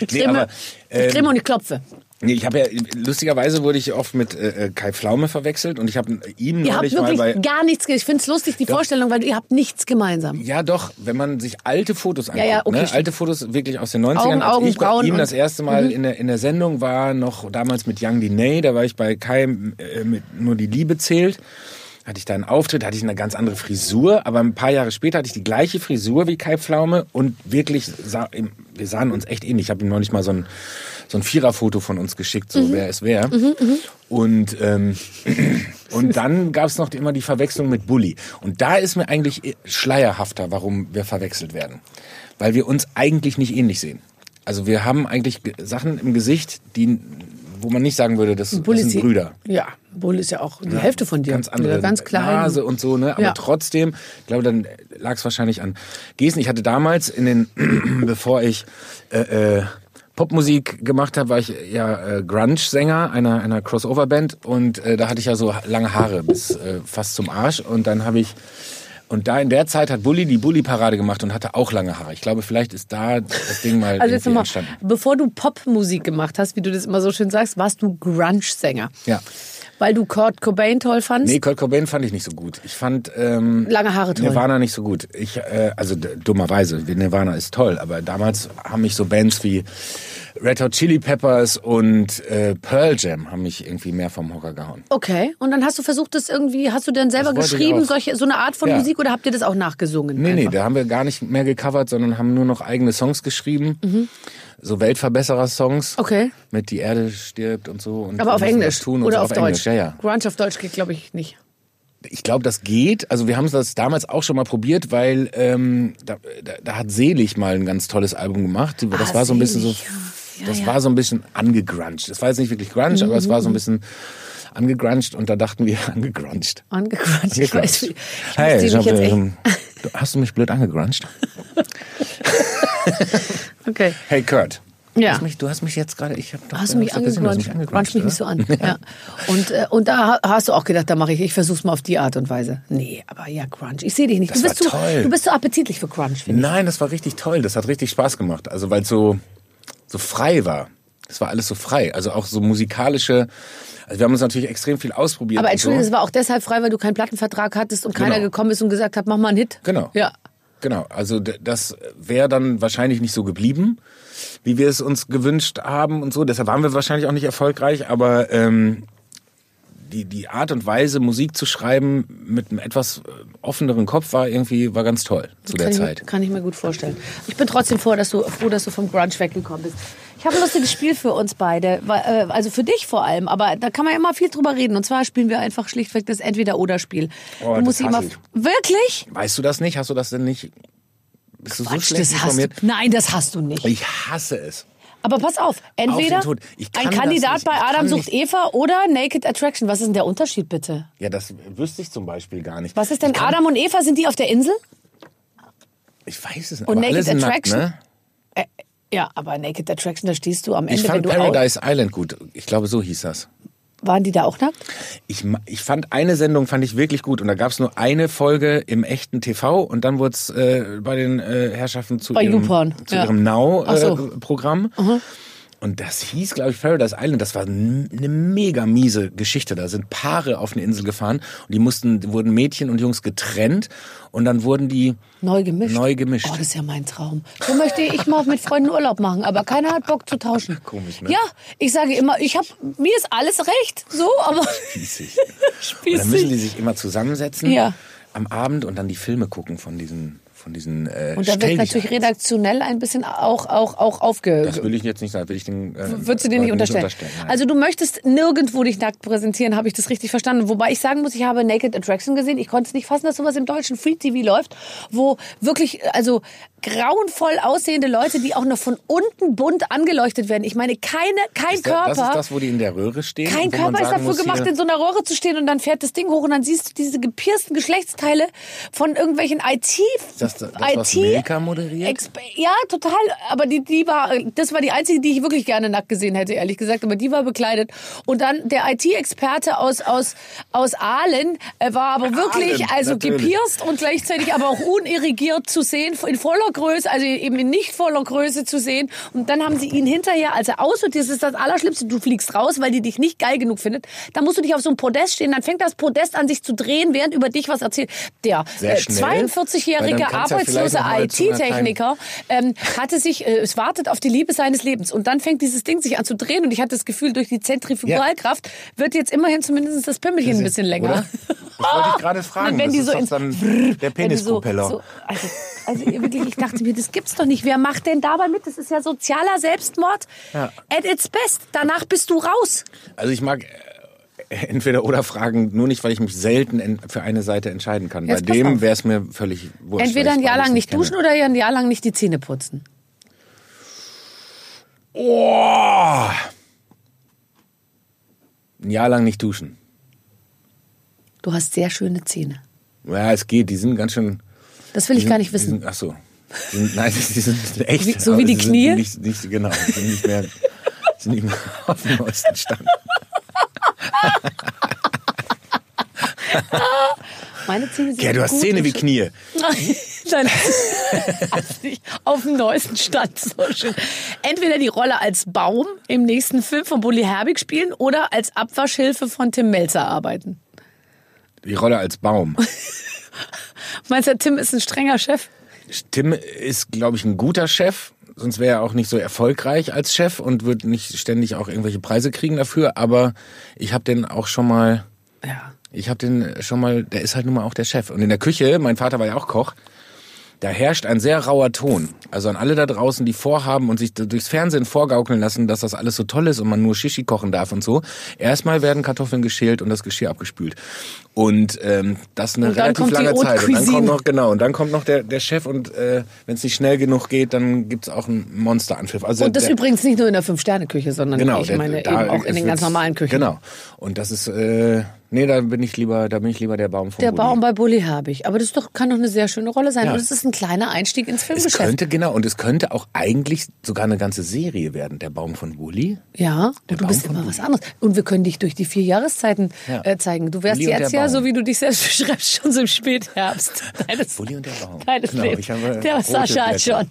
Speaker 2: Ich
Speaker 4: Nee,
Speaker 2: creme,
Speaker 4: aber,
Speaker 2: ich
Speaker 4: ähm,
Speaker 2: creme und ich klopfe.
Speaker 4: Nee, ich habe ja lustigerweise wurde ich oft mit äh, äh, Kai Pflaume verwechselt und ich habe ihn
Speaker 2: Ihr habt
Speaker 4: neulich mal
Speaker 2: wirklich
Speaker 4: bei
Speaker 2: gar nichts. Ich finde es lustig, die Vorstellung, weil ihr habt nichts gemeinsam.
Speaker 4: Ja, doch, wenn man sich alte Fotos anguckt,
Speaker 2: ja, okay,
Speaker 4: ne?
Speaker 2: stimmt.
Speaker 4: alte Fotos wirklich aus den 90ern,
Speaker 2: Augen,
Speaker 4: als
Speaker 2: Augen,
Speaker 4: ich bei ihm
Speaker 2: Mhm.
Speaker 4: das erste Mal in, der, in der Sendung war, noch damals mit Young Diney, da war ich bei Kai äh, mit Nur die Liebe zählt, hatte ich da einen Auftritt, hatte ich eine ganz andere Frisur, aber ein paar Jahre später hatte ich die gleiche Frisur wie Kai Pflaume und wirklich, sah, wir sahen uns echt ähnlich. Ich habe ihm neulich mal so ein, so ein Viererfoto von uns geschickt,
Speaker 2: Mhm.
Speaker 4: so wer es wer. Und, ähm, und dann gab es noch immer die Verwechslung mit Bully. Und da ist mir eigentlich schleierhafter, warum wir verwechselt werden. Weil wir uns eigentlich nicht ähnlich sehen. Also wir haben eigentlich Ge- Sachen im Gesicht, die, wo man nicht sagen würde, das, das sind
Speaker 2: ist-
Speaker 4: Brüder.
Speaker 2: Ja, Bull ist ja auch die Hälfte von dir.
Speaker 4: Ganz andere
Speaker 2: Ja, ganz klein.
Speaker 4: Nase und so, ne? Aber
Speaker 2: Ja.
Speaker 4: trotzdem, ich glaube, dann lag es wahrscheinlich an Gesten. Ich hatte damals in den, bevor ich äh, äh, Popmusik gemacht habe, war ich ja äh, Grunge-Sänger einer, einer Crossover-Band und äh, da hatte ich ja so lange Haare bis äh, fast zum Arsch und dann habe ich und da in der Zeit hat Bully die Bully-Parade gemacht und hatte auch lange Haare. Ich glaube, vielleicht ist da das Ding mal
Speaker 2: Also jetzt nochmal,
Speaker 4: entstanden.
Speaker 2: bevor du Popmusik gemacht hast, wie du das immer so schön sagst, warst du Grunge-Sänger.
Speaker 4: Ja.
Speaker 2: Weil du Kurt Cobain toll fandst?
Speaker 4: Nee, Kurt Cobain fand ich nicht so gut. Ich fand ähm,
Speaker 2: Lange Haare toll.
Speaker 4: Nirvana nicht so gut. Ich, äh, also dummerweise, Nirvana ist toll, aber damals haben mich so Bands wie Red Hot Chili Peppers und äh, Pearl Jam haben mich irgendwie mehr vom Hocker gehauen.
Speaker 2: Okay, und dann hast du versucht, das irgendwie, hast du denn selber geschrieben, solche, so eine Art von
Speaker 4: Ja.
Speaker 2: Musik oder habt ihr das auch nachgesungen?
Speaker 4: Nee, nee,
Speaker 2: einfach?
Speaker 4: da haben wir gar nicht mehr gecovert, sondern haben nur noch eigene Songs geschrieben. So Weltverbesserer-Songs.
Speaker 2: Mhm. Okay.
Speaker 4: Mit Die Erde stirbt und so. Und
Speaker 2: Aber auf Englisch
Speaker 4: tun
Speaker 2: oder auf,
Speaker 4: auf
Speaker 2: Deutsch?
Speaker 4: Englisch, ja, ja.
Speaker 2: Grunge auf Deutsch geht, glaube ich, nicht.
Speaker 4: Ich glaube, das geht. Also wir haben das damals auch schon mal probiert, weil ähm, da, da, da hat Selig mal ein ganz tolles Album gemacht. Das
Speaker 2: Ah,
Speaker 4: war so ein bisschen so,
Speaker 2: ja.
Speaker 4: Das
Speaker 2: ja. Mhm,
Speaker 4: war so ein bisschen angegruncht. Das war jetzt nicht wirklich grunge, aber es war so ein bisschen angegruncht und da dachten wir angegruncht.
Speaker 2: Angegruncht. Ich weiß, ich
Speaker 4: hey, ich hab, ähm, du- hast du mich blöd angegruncht?
Speaker 2: okay.
Speaker 4: Hey Kurt. Du
Speaker 2: Ja.
Speaker 4: hast mich, du hast mich jetzt gerade, ich habe doch
Speaker 2: Hast du mich
Speaker 4: du hast
Speaker 2: angegruncht?
Speaker 4: mich
Speaker 2: Grunge mich nicht so an. Ja. Und, äh, und da ha- hast du auch gedacht, da mache ich, ich versuch's mal auf die Art und Weise. Nee, aber ja, Grunge. Ich sehe dich nicht.
Speaker 4: Das
Speaker 2: du bist
Speaker 4: war
Speaker 2: zu,
Speaker 4: toll.
Speaker 2: Du bist so appetitlich für Grunge, finde ich.
Speaker 4: Nein, das war richtig toll. Das hat richtig Spaß gemacht. Also weil so, so frei war. Es war alles so frei. Also auch so musikalische. Also wir haben uns natürlich extrem viel ausprobiert.
Speaker 2: Aber entschuldige,
Speaker 4: so.
Speaker 2: es war auch deshalb frei, weil du keinen Plattenvertrag hattest und keiner
Speaker 4: Genau.
Speaker 2: gekommen ist und gesagt hat, mach mal einen Hit.
Speaker 4: Genau.
Speaker 2: Ja.
Speaker 4: Genau. Also das wäre dann wahrscheinlich nicht so geblieben, wie wir es uns gewünscht haben und so. Deshalb waren wir wahrscheinlich auch nicht erfolgreich. Aber ähm, die, die Art und Weise, Musik zu schreiben mit einem etwas äh, offeneren Kopf war irgendwie war ganz toll zu der
Speaker 2: kann
Speaker 4: Zeit.
Speaker 2: Ich, mir- kann ich mir gut vorstellen. Ich bin trotzdem froh, dass du, froh, dass du vom Grunge weggekommen bist. Ich habe ein lustiges Spiel für uns beide, äh, also für dich vor allem, aber da kann man immer viel drüber reden. Und zwar spielen wir einfach schlichtweg das Entweder-Oder-Spiel.
Speaker 4: Oh,
Speaker 2: du musst immer.
Speaker 4: ich.
Speaker 2: Wirklich?
Speaker 4: Weißt du das nicht? Hast du das denn nicht? Bist du so
Speaker 2: Quatsch,
Speaker 4: schlecht
Speaker 2: das hast du.
Speaker 4: informiert?
Speaker 2: Nein, das hast du nicht.
Speaker 4: Ich hasse es.
Speaker 2: Aber pass auf, entweder
Speaker 4: kann
Speaker 2: ein Kandidat bei Adam sucht
Speaker 4: nicht.
Speaker 2: Eva oder Naked Attraction. Was ist denn der Unterschied bitte?
Speaker 4: Ja, das wüsste ich zum Beispiel gar nicht.
Speaker 2: Was ist denn Adam und Eva? Sind die auf der Insel?
Speaker 4: Ich weiß es nicht.
Speaker 2: Und
Speaker 4: aber
Speaker 2: Naked
Speaker 4: sind nackt,
Speaker 2: Attraction?
Speaker 4: ne?
Speaker 2: Ja, aber Naked Attraction, da stehst du am Ende,
Speaker 4: Ich fand Paradise Island gut. Ich glaube, so hieß das.
Speaker 2: Waren die da auch nackt?
Speaker 4: Ich, ich fand eine Sendung fand ich wirklich gut und da gab es nur eine Folge im echten TV und dann wurde es äh, bei den äh, Herrschaften zu
Speaker 2: Bei
Speaker 4: ihrem,
Speaker 2: YouPorn,
Speaker 4: zu
Speaker 2: ja.
Speaker 4: ihrem
Speaker 2: Ach so.
Speaker 4: Und das hieß, glaube ich, Paradise Island. Das war eine mega miese Geschichte. Da sind Paare auf eine Insel gefahren und die mussten, wurden Mädchen und Jungs getrennt und dann wurden die
Speaker 2: Neu gemischt.
Speaker 4: Neu gemischt.
Speaker 2: Oh, das ist ja mein Traum. So möchte ich mal mit Freunden Urlaub machen, aber keiner hat Bock zu tauschen.
Speaker 4: Komisch, ne?
Speaker 2: Ja, ich sage immer, ich hab, mir ist alles recht, so, aber
Speaker 4: spießig. Und dann müssen die sich immer zusammensetzen
Speaker 2: Ja.
Speaker 4: am Abend und dann die Filme gucken von diesen, von diesen. Äh,
Speaker 2: Und da wird natürlich redaktionell ein bisschen auch, auch, auch aufge...
Speaker 4: Das will ich jetzt nicht sagen, will ich den. Äh,
Speaker 2: Würdest du dir nicht unterstellen?
Speaker 4: nein.
Speaker 2: Also du möchtest nirgendwo dich nackt präsentieren, habe ich das richtig verstanden. Wobei ich sagen muss, ich habe Naked Attraction gesehen. Ich konnte es nicht fassen, dass sowas im deutschen Free TV läuft, wo wirklich also grauenvoll aussehende Leute, die auch noch von unten bunt angeleuchtet werden. Ich meine, keine, kein
Speaker 4: Ist das-
Speaker 2: Körper.
Speaker 4: Das ist das, wo die in der Röhre stehen.
Speaker 2: Kein Körper ist dafür gemacht, in so einer Röhre zu stehen und dann fährt das Ding hoch und dann siehst du diese gepiersten Geschlechtsteile von irgendwelchen IT.
Speaker 4: Das- das, was Milka moderiert?
Speaker 2: Exper- Ja, total. Aber die, die war, das war die einzige, die ich wirklich gerne nackt gesehen hätte, ehrlich gesagt. Aber die war bekleidet. Und dann der IT-Experte aus, aus, aus Aalen äh, war aber wirklich,
Speaker 4: Aalen,
Speaker 2: also
Speaker 4: natürlich.
Speaker 2: gepierst und gleichzeitig aber auch unirrigiert zu sehen, in voller Größe, also eben in nicht voller Größe zu sehen. Und dann haben sie ihn hinterher, als er aus, und das ist das Allerschlimmste, du fliegst raus, weil die dich nicht geil genug findet. Dann musst du dich auf so ein Podest stehen, dann fängt das Podest an, sich zu drehen, während über dich was erzählt. Der äh,
Speaker 4: schnell, weil
Speaker 2: 42-jährige
Speaker 4: kann's ja
Speaker 2: IT-Techniker ähm, hatte sich, äh, es wartet auf die Liebe seines Lebens. Und dann fängt dieses Ding sich an zu drehen und ich hatte das Gefühl, durch die Zentrifugalkraft wird jetzt immerhin zumindest das Pimmelchen ein bisschen länger.
Speaker 4: Oder? Das wollte ich gerade fragen.
Speaker 2: Wenn
Speaker 4: das
Speaker 2: die
Speaker 4: ist
Speaker 2: so ins
Speaker 4: dann der
Speaker 2: die so,
Speaker 4: Penispropeller.
Speaker 2: so, also, also wirklich, ich dachte mir, das gibt's doch nicht. Wer macht denn dabei mit? Das ist ja sozialer Selbstmord
Speaker 4: Ja.
Speaker 2: at its best. Danach bist du raus.
Speaker 4: Also ich mag äh, entweder oder Fragen nur nicht, weil ich mich selten en- für eine Seite entscheiden kann.
Speaker 2: Jetzt
Speaker 4: Bei dem wäre es mir völlig wurscht.
Speaker 2: Entweder ein Jahr lang nicht
Speaker 4: kenne.
Speaker 2: duschen oder ein Jahr lang nicht die Zähne putzen.
Speaker 4: Oh! Ein Jahr lang nicht duschen.
Speaker 2: Du hast sehr schöne Zähne.
Speaker 4: Ja, es geht. Die sind ganz schön.
Speaker 2: Das will ich
Speaker 4: die
Speaker 2: gar
Speaker 4: sind-
Speaker 2: nicht wissen.
Speaker 4: Sind, ach so. Die sind, nein, die sind echt.
Speaker 2: Wie- so wie die
Speaker 4: sind
Speaker 2: Knie?
Speaker 4: Nicht, nicht, genau. Die sind nicht mehr, sind nicht mehr auf dem neuesten Stand.
Speaker 2: Meine Zähne sind
Speaker 4: Ja, du hast
Speaker 2: gut
Speaker 4: Zähne wie. Knie.
Speaker 2: Nein, also nicht auf dem neuesten Stand. So schön. Entweder die Rolle als Baum im nächsten Film von Bully Herbig spielen oder als Abwaschhilfe von Tim Melzer arbeiten.
Speaker 4: Die Rolle als Baum.
Speaker 2: Meinst du, Tim ist ein strenger Chef?
Speaker 4: Tim ist, glaube ich, ein guter Chef. Sonst wäre er auch nicht so erfolgreich als Chef und wird nicht ständig auch irgendwelche Preise kriegen dafür. Aber ich habe den auch schon mal,
Speaker 2: Ja.
Speaker 4: ich habe den schon mal, der ist halt nun mal auch der Chef. Und in der Küche, mein Vater war ja auch Koch, da herrscht ein sehr rauer Ton. Also an alle da draußen, die vorhaben und sich durchs Fernsehen vorgaukeln lassen, dass das alles so toll ist und man nur Shishi kochen darf und so. Erstmal werden Kartoffeln geschält und das Geschirr abgespült. Und ähm, das eine
Speaker 2: Und
Speaker 4: relativ lange Zeit. Und dann kommt noch, genau, und dann kommt noch der, der Chef und äh, wenn es nicht schnell genug geht, dann gibt's auch einen Monsteranpfiff. Also
Speaker 2: Und das
Speaker 4: der,
Speaker 2: übrigens nicht nur in der Fünf-Sterne-Küche, sondern
Speaker 4: genau,
Speaker 2: ich
Speaker 4: der-
Speaker 2: meine eben auch in den ganz normalen Küchen.
Speaker 4: Genau. Und das ist, äh, nee, da bin ich lieber, da bin ich lieber der Baum vom
Speaker 2: Der
Speaker 4: Bulli.
Speaker 2: Baum bei Bully Herbig. Aber das doch, kann doch eine sehr schöne Rolle sein.
Speaker 4: Ja.
Speaker 2: Und es ist ein kleiner Einstieg ins
Speaker 4: Es
Speaker 2: Filmgeschäft.
Speaker 4: könnte, genau, und es könnte auch eigentlich sogar eine ganze Serie werden, der Baum von Wooly.
Speaker 2: Ja,
Speaker 4: Der
Speaker 2: und du bist
Speaker 4: Baum von
Speaker 2: immer was anderes. Und wir können dich durch die vier Jahreszeiten
Speaker 4: Ja.
Speaker 2: äh, zeigen. Du wärst
Speaker 4: und
Speaker 2: jetzt ja, so wie du dich selbst beschreibst, schon so im Spätherbst. Deines,
Speaker 4: Uli und der Baum.
Speaker 2: Deines
Speaker 4: Genau,
Speaker 2: Lebens.
Speaker 4: ich habe
Speaker 2: der Sascha hat schon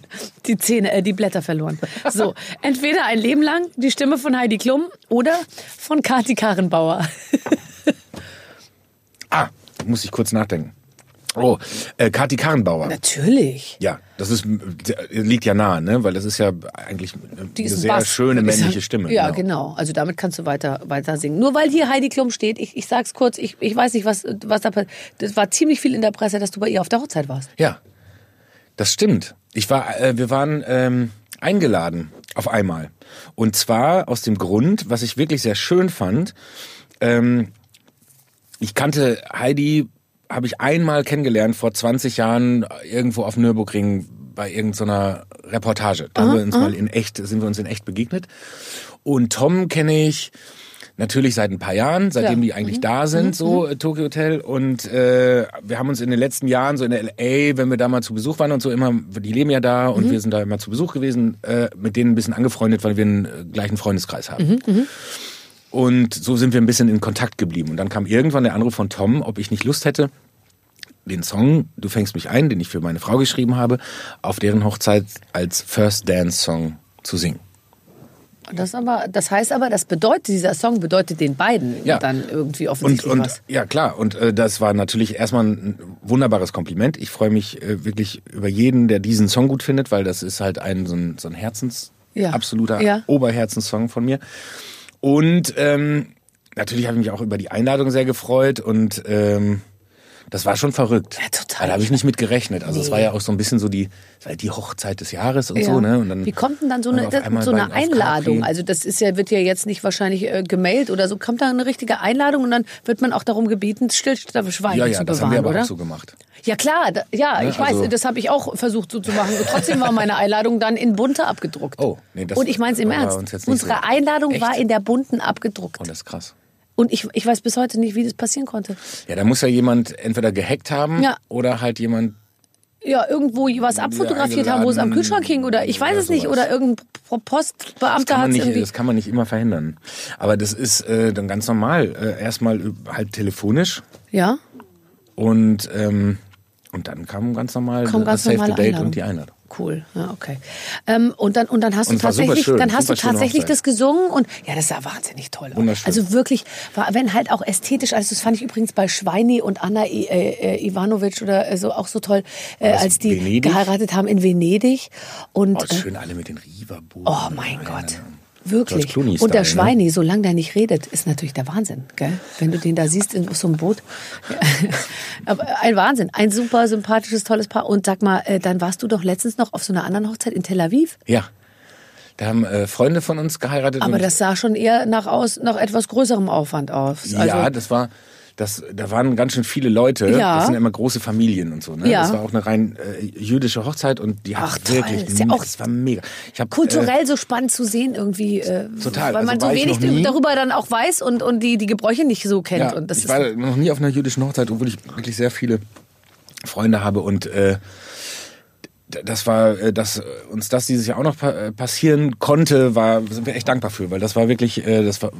Speaker 2: die Zähne, äh, die Blätter verloren. So, entweder ein Leben lang die Stimme von Heidi Klum oder von Kati Karrenbauer.
Speaker 4: Ah, muss ich kurz nachdenken. Oh, äh, Kati Karrenbauer.
Speaker 2: Natürlich.
Speaker 4: Ja, das ist liegt ja nahe, ne? Weil das ist ja eigentlich eine sehr
Speaker 2: Bass,
Speaker 4: schöne männliche. Stimme.
Speaker 2: Ja, genau. Also damit kannst du weiter, weiter singen. Nur weil hier Heidi Klum steht, ich, ich sag's kurz, ich, ich weiß nicht, was, was da passiert. Das war ziemlich viel in der Presse, dass du bei ihr auf der Hochzeit warst.
Speaker 4: Ja, das stimmt. Ich war, äh, wir waren ähm, eingeladen auf einmal. Und zwar aus dem Grund, was ich wirklich sehr schön fand. Ähm, ich kannte Heidi, habe ich einmal kennengelernt vor 20 Jahren irgendwo auf Nürburgring bei irgendeiner Reportage. Da haben wir uns mal in echt, sind wir uns in echt begegnet. Und Tom kenne ich Natürlich seit ein paar Jahren, seitdem
Speaker 2: Ja. Mhm.
Speaker 4: die eigentlich da sind, so äh, Tokyo Hotel. Und äh, wir haben uns in den letzten Jahren so in der LA, wenn wir da mal zu Besuch waren und so immer, die leben ja da und
Speaker 2: Mhm.
Speaker 4: wir sind da immer zu Besuch gewesen, äh, mit denen ein bisschen angefreundet, weil wir einen äh, gleichen Freundeskreis haben. Und so sind wir ein bisschen in Kontakt geblieben. Und dann kam irgendwann der Anruf von Tom, ob ich nicht Lust hätte, den Song Du fängst mich ein, den ich für meine Frau geschrieben habe, auf deren Hochzeit als First Dance Song zu singen.
Speaker 2: Das, aber, das heißt aber, das bedeutet, dieser Song bedeutet den beiden
Speaker 4: Ja.
Speaker 2: dann irgendwie
Speaker 4: Und,
Speaker 2: offensichtlich
Speaker 4: und
Speaker 2: was.
Speaker 4: ja klar, und äh, das war natürlich erstmal ein wunderbares Kompliment. Ich freue mich äh, wirklich über jeden, der diesen Song gut findet, weil das ist halt ein so ein, so ein Herzens,
Speaker 2: Ja.
Speaker 4: absoluter
Speaker 2: Ja.
Speaker 4: Oberherzenssong von mir. Und ähm, natürlich habe ich mich auch über die Einladung sehr gefreut und ähm, das war schon verrückt.
Speaker 2: Ja, total.
Speaker 4: Weil Da habe ich nicht mit gerechnet. Also es
Speaker 2: Nee.
Speaker 4: war ja auch so ein bisschen so die, die Hochzeit des Jahres und
Speaker 2: Ja.
Speaker 4: so, ne? Und dann
Speaker 2: Wie kommt denn dann so eine,
Speaker 4: einmal
Speaker 2: so eine Einladung? Also das ist ja, wird ja jetzt nicht wahrscheinlich äh, gemailt oder so. Kommt da eine richtige Einladung und dann wird man auch darum gebeten, stillstande Schweigen
Speaker 4: ja,
Speaker 2: zu
Speaker 4: ja,
Speaker 2: bewahren,
Speaker 4: das haben wir aber
Speaker 2: oder?
Speaker 4: auch so gemacht.
Speaker 2: Ja klar, da, ja,
Speaker 4: Ne,
Speaker 2: ich weiß,
Speaker 4: also-
Speaker 2: das habe ich auch versucht so zu machen. Und trotzdem war meine Einladung dann in bunte abgedruckt.
Speaker 4: Oh, nee, das
Speaker 2: Und ich meine es im Ernst. Unsere
Speaker 4: so.
Speaker 2: Einladung
Speaker 4: Echt?
Speaker 2: war in der bunten abgedruckt.
Speaker 4: Und das ist krass.
Speaker 2: Und ich, ich weiß bis heute nicht, wie das passieren konnte.
Speaker 4: Ja, da muss ja jemand entweder gehackt haben
Speaker 2: Ja.
Speaker 4: oder halt jemand
Speaker 2: Ja, irgendwo was abfotografiert haben, wo es am Kühlschrank hing oder ich weiß
Speaker 4: oder
Speaker 2: es nicht.
Speaker 4: sowas.
Speaker 2: Oder irgendein Postbeamter hat es
Speaker 4: das kann man nicht immer verhindern. Aber das ist äh, dann ganz normal. Äh, erstmal halt telefonisch
Speaker 2: Ja,
Speaker 4: und, ähm, und dann kam ganz normal
Speaker 2: Kam ganz
Speaker 4: das Save the Date
Speaker 2: Einladung.
Speaker 4: und die Einladung.
Speaker 2: Cool. Ja, okay. Ähm, und dann und dann hast
Speaker 4: Und
Speaker 2: du tatsächlich,
Speaker 4: schön,
Speaker 2: dann hast du tatsächlich das gesungen und ja, das sah wahnsinnig toll aus. Also wirklich, war, wenn halt auch ästhetisch, also das fand ich übrigens bei Schweini und Anna I, äh, äh, Ivanovic oder äh, so auch so toll, äh, als die
Speaker 4: Venedig?
Speaker 2: geheiratet haben in Venedig und
Speaker 4: Oh,
Speaker 2: äh,
Speaker 4: schön alle mit den Riva-Booten.
Speaker 2: Oh mein Gott. Wirklich. Und der
Speaker 4: ne?
Speaker 2: Schweini, solange der nicht redet, ist natürlich der Wahnsinn. Gell? Wenn du den da siehst in so einem Boot. Ein Wahnsinn. Ein super sympathisches, tolles Paar. Und sag mal, äh, dann warst du doch letztens noch auf so einer anderen Hochzeit in Tel Aviv.
Speaker 4: Ja. Da haben äh, Freunde von uns geheiratet.
Speaker 2: Aber das sah schon eher nach, aus, nach etwas größerem Aufwand aus. Also,
Speaker 4: ja, das war, das, da waren ganz schön viele Leute.
Speaker 2: Ja.
Speaker 4: Das sind immer große Familien und so. Ne?
Speaker 2: Ja.
Speaker 4: Das war auch eine rein äh, jüdische Hochzeit und die
Speaker 2: Ach,
Speaker 4: hat
Speaker 2: toll.
Speaker 4: wirklich,
Speaker 2: Ist ja auch
Speaker 4: das war mega. Ich hab, Äh,
Speaker 2: kulturell so spannend zu sehen irgendwie. Äh,
Speaker 4: Total.
Speaker 2: Weil man
Speaker 4: Also
Speaker 2: so
Speaker 4: war ich
Speaker 2: wenig darüber dann auch weiß und, und die, die Gebräuche nicht so kennt.
Speaker 4: Ja,
Speaker 2: und das
Speaker 4: ich war noch nie auf einer jüdischen Hochzeit, obwohl ich wirklich sehr viele Freunde habe und äh, das war, äh, dass uns das dieses Jahr auch noch äh, passieren konnte, war sind wir echt dankbar für, weil das war wirklich, äh, das war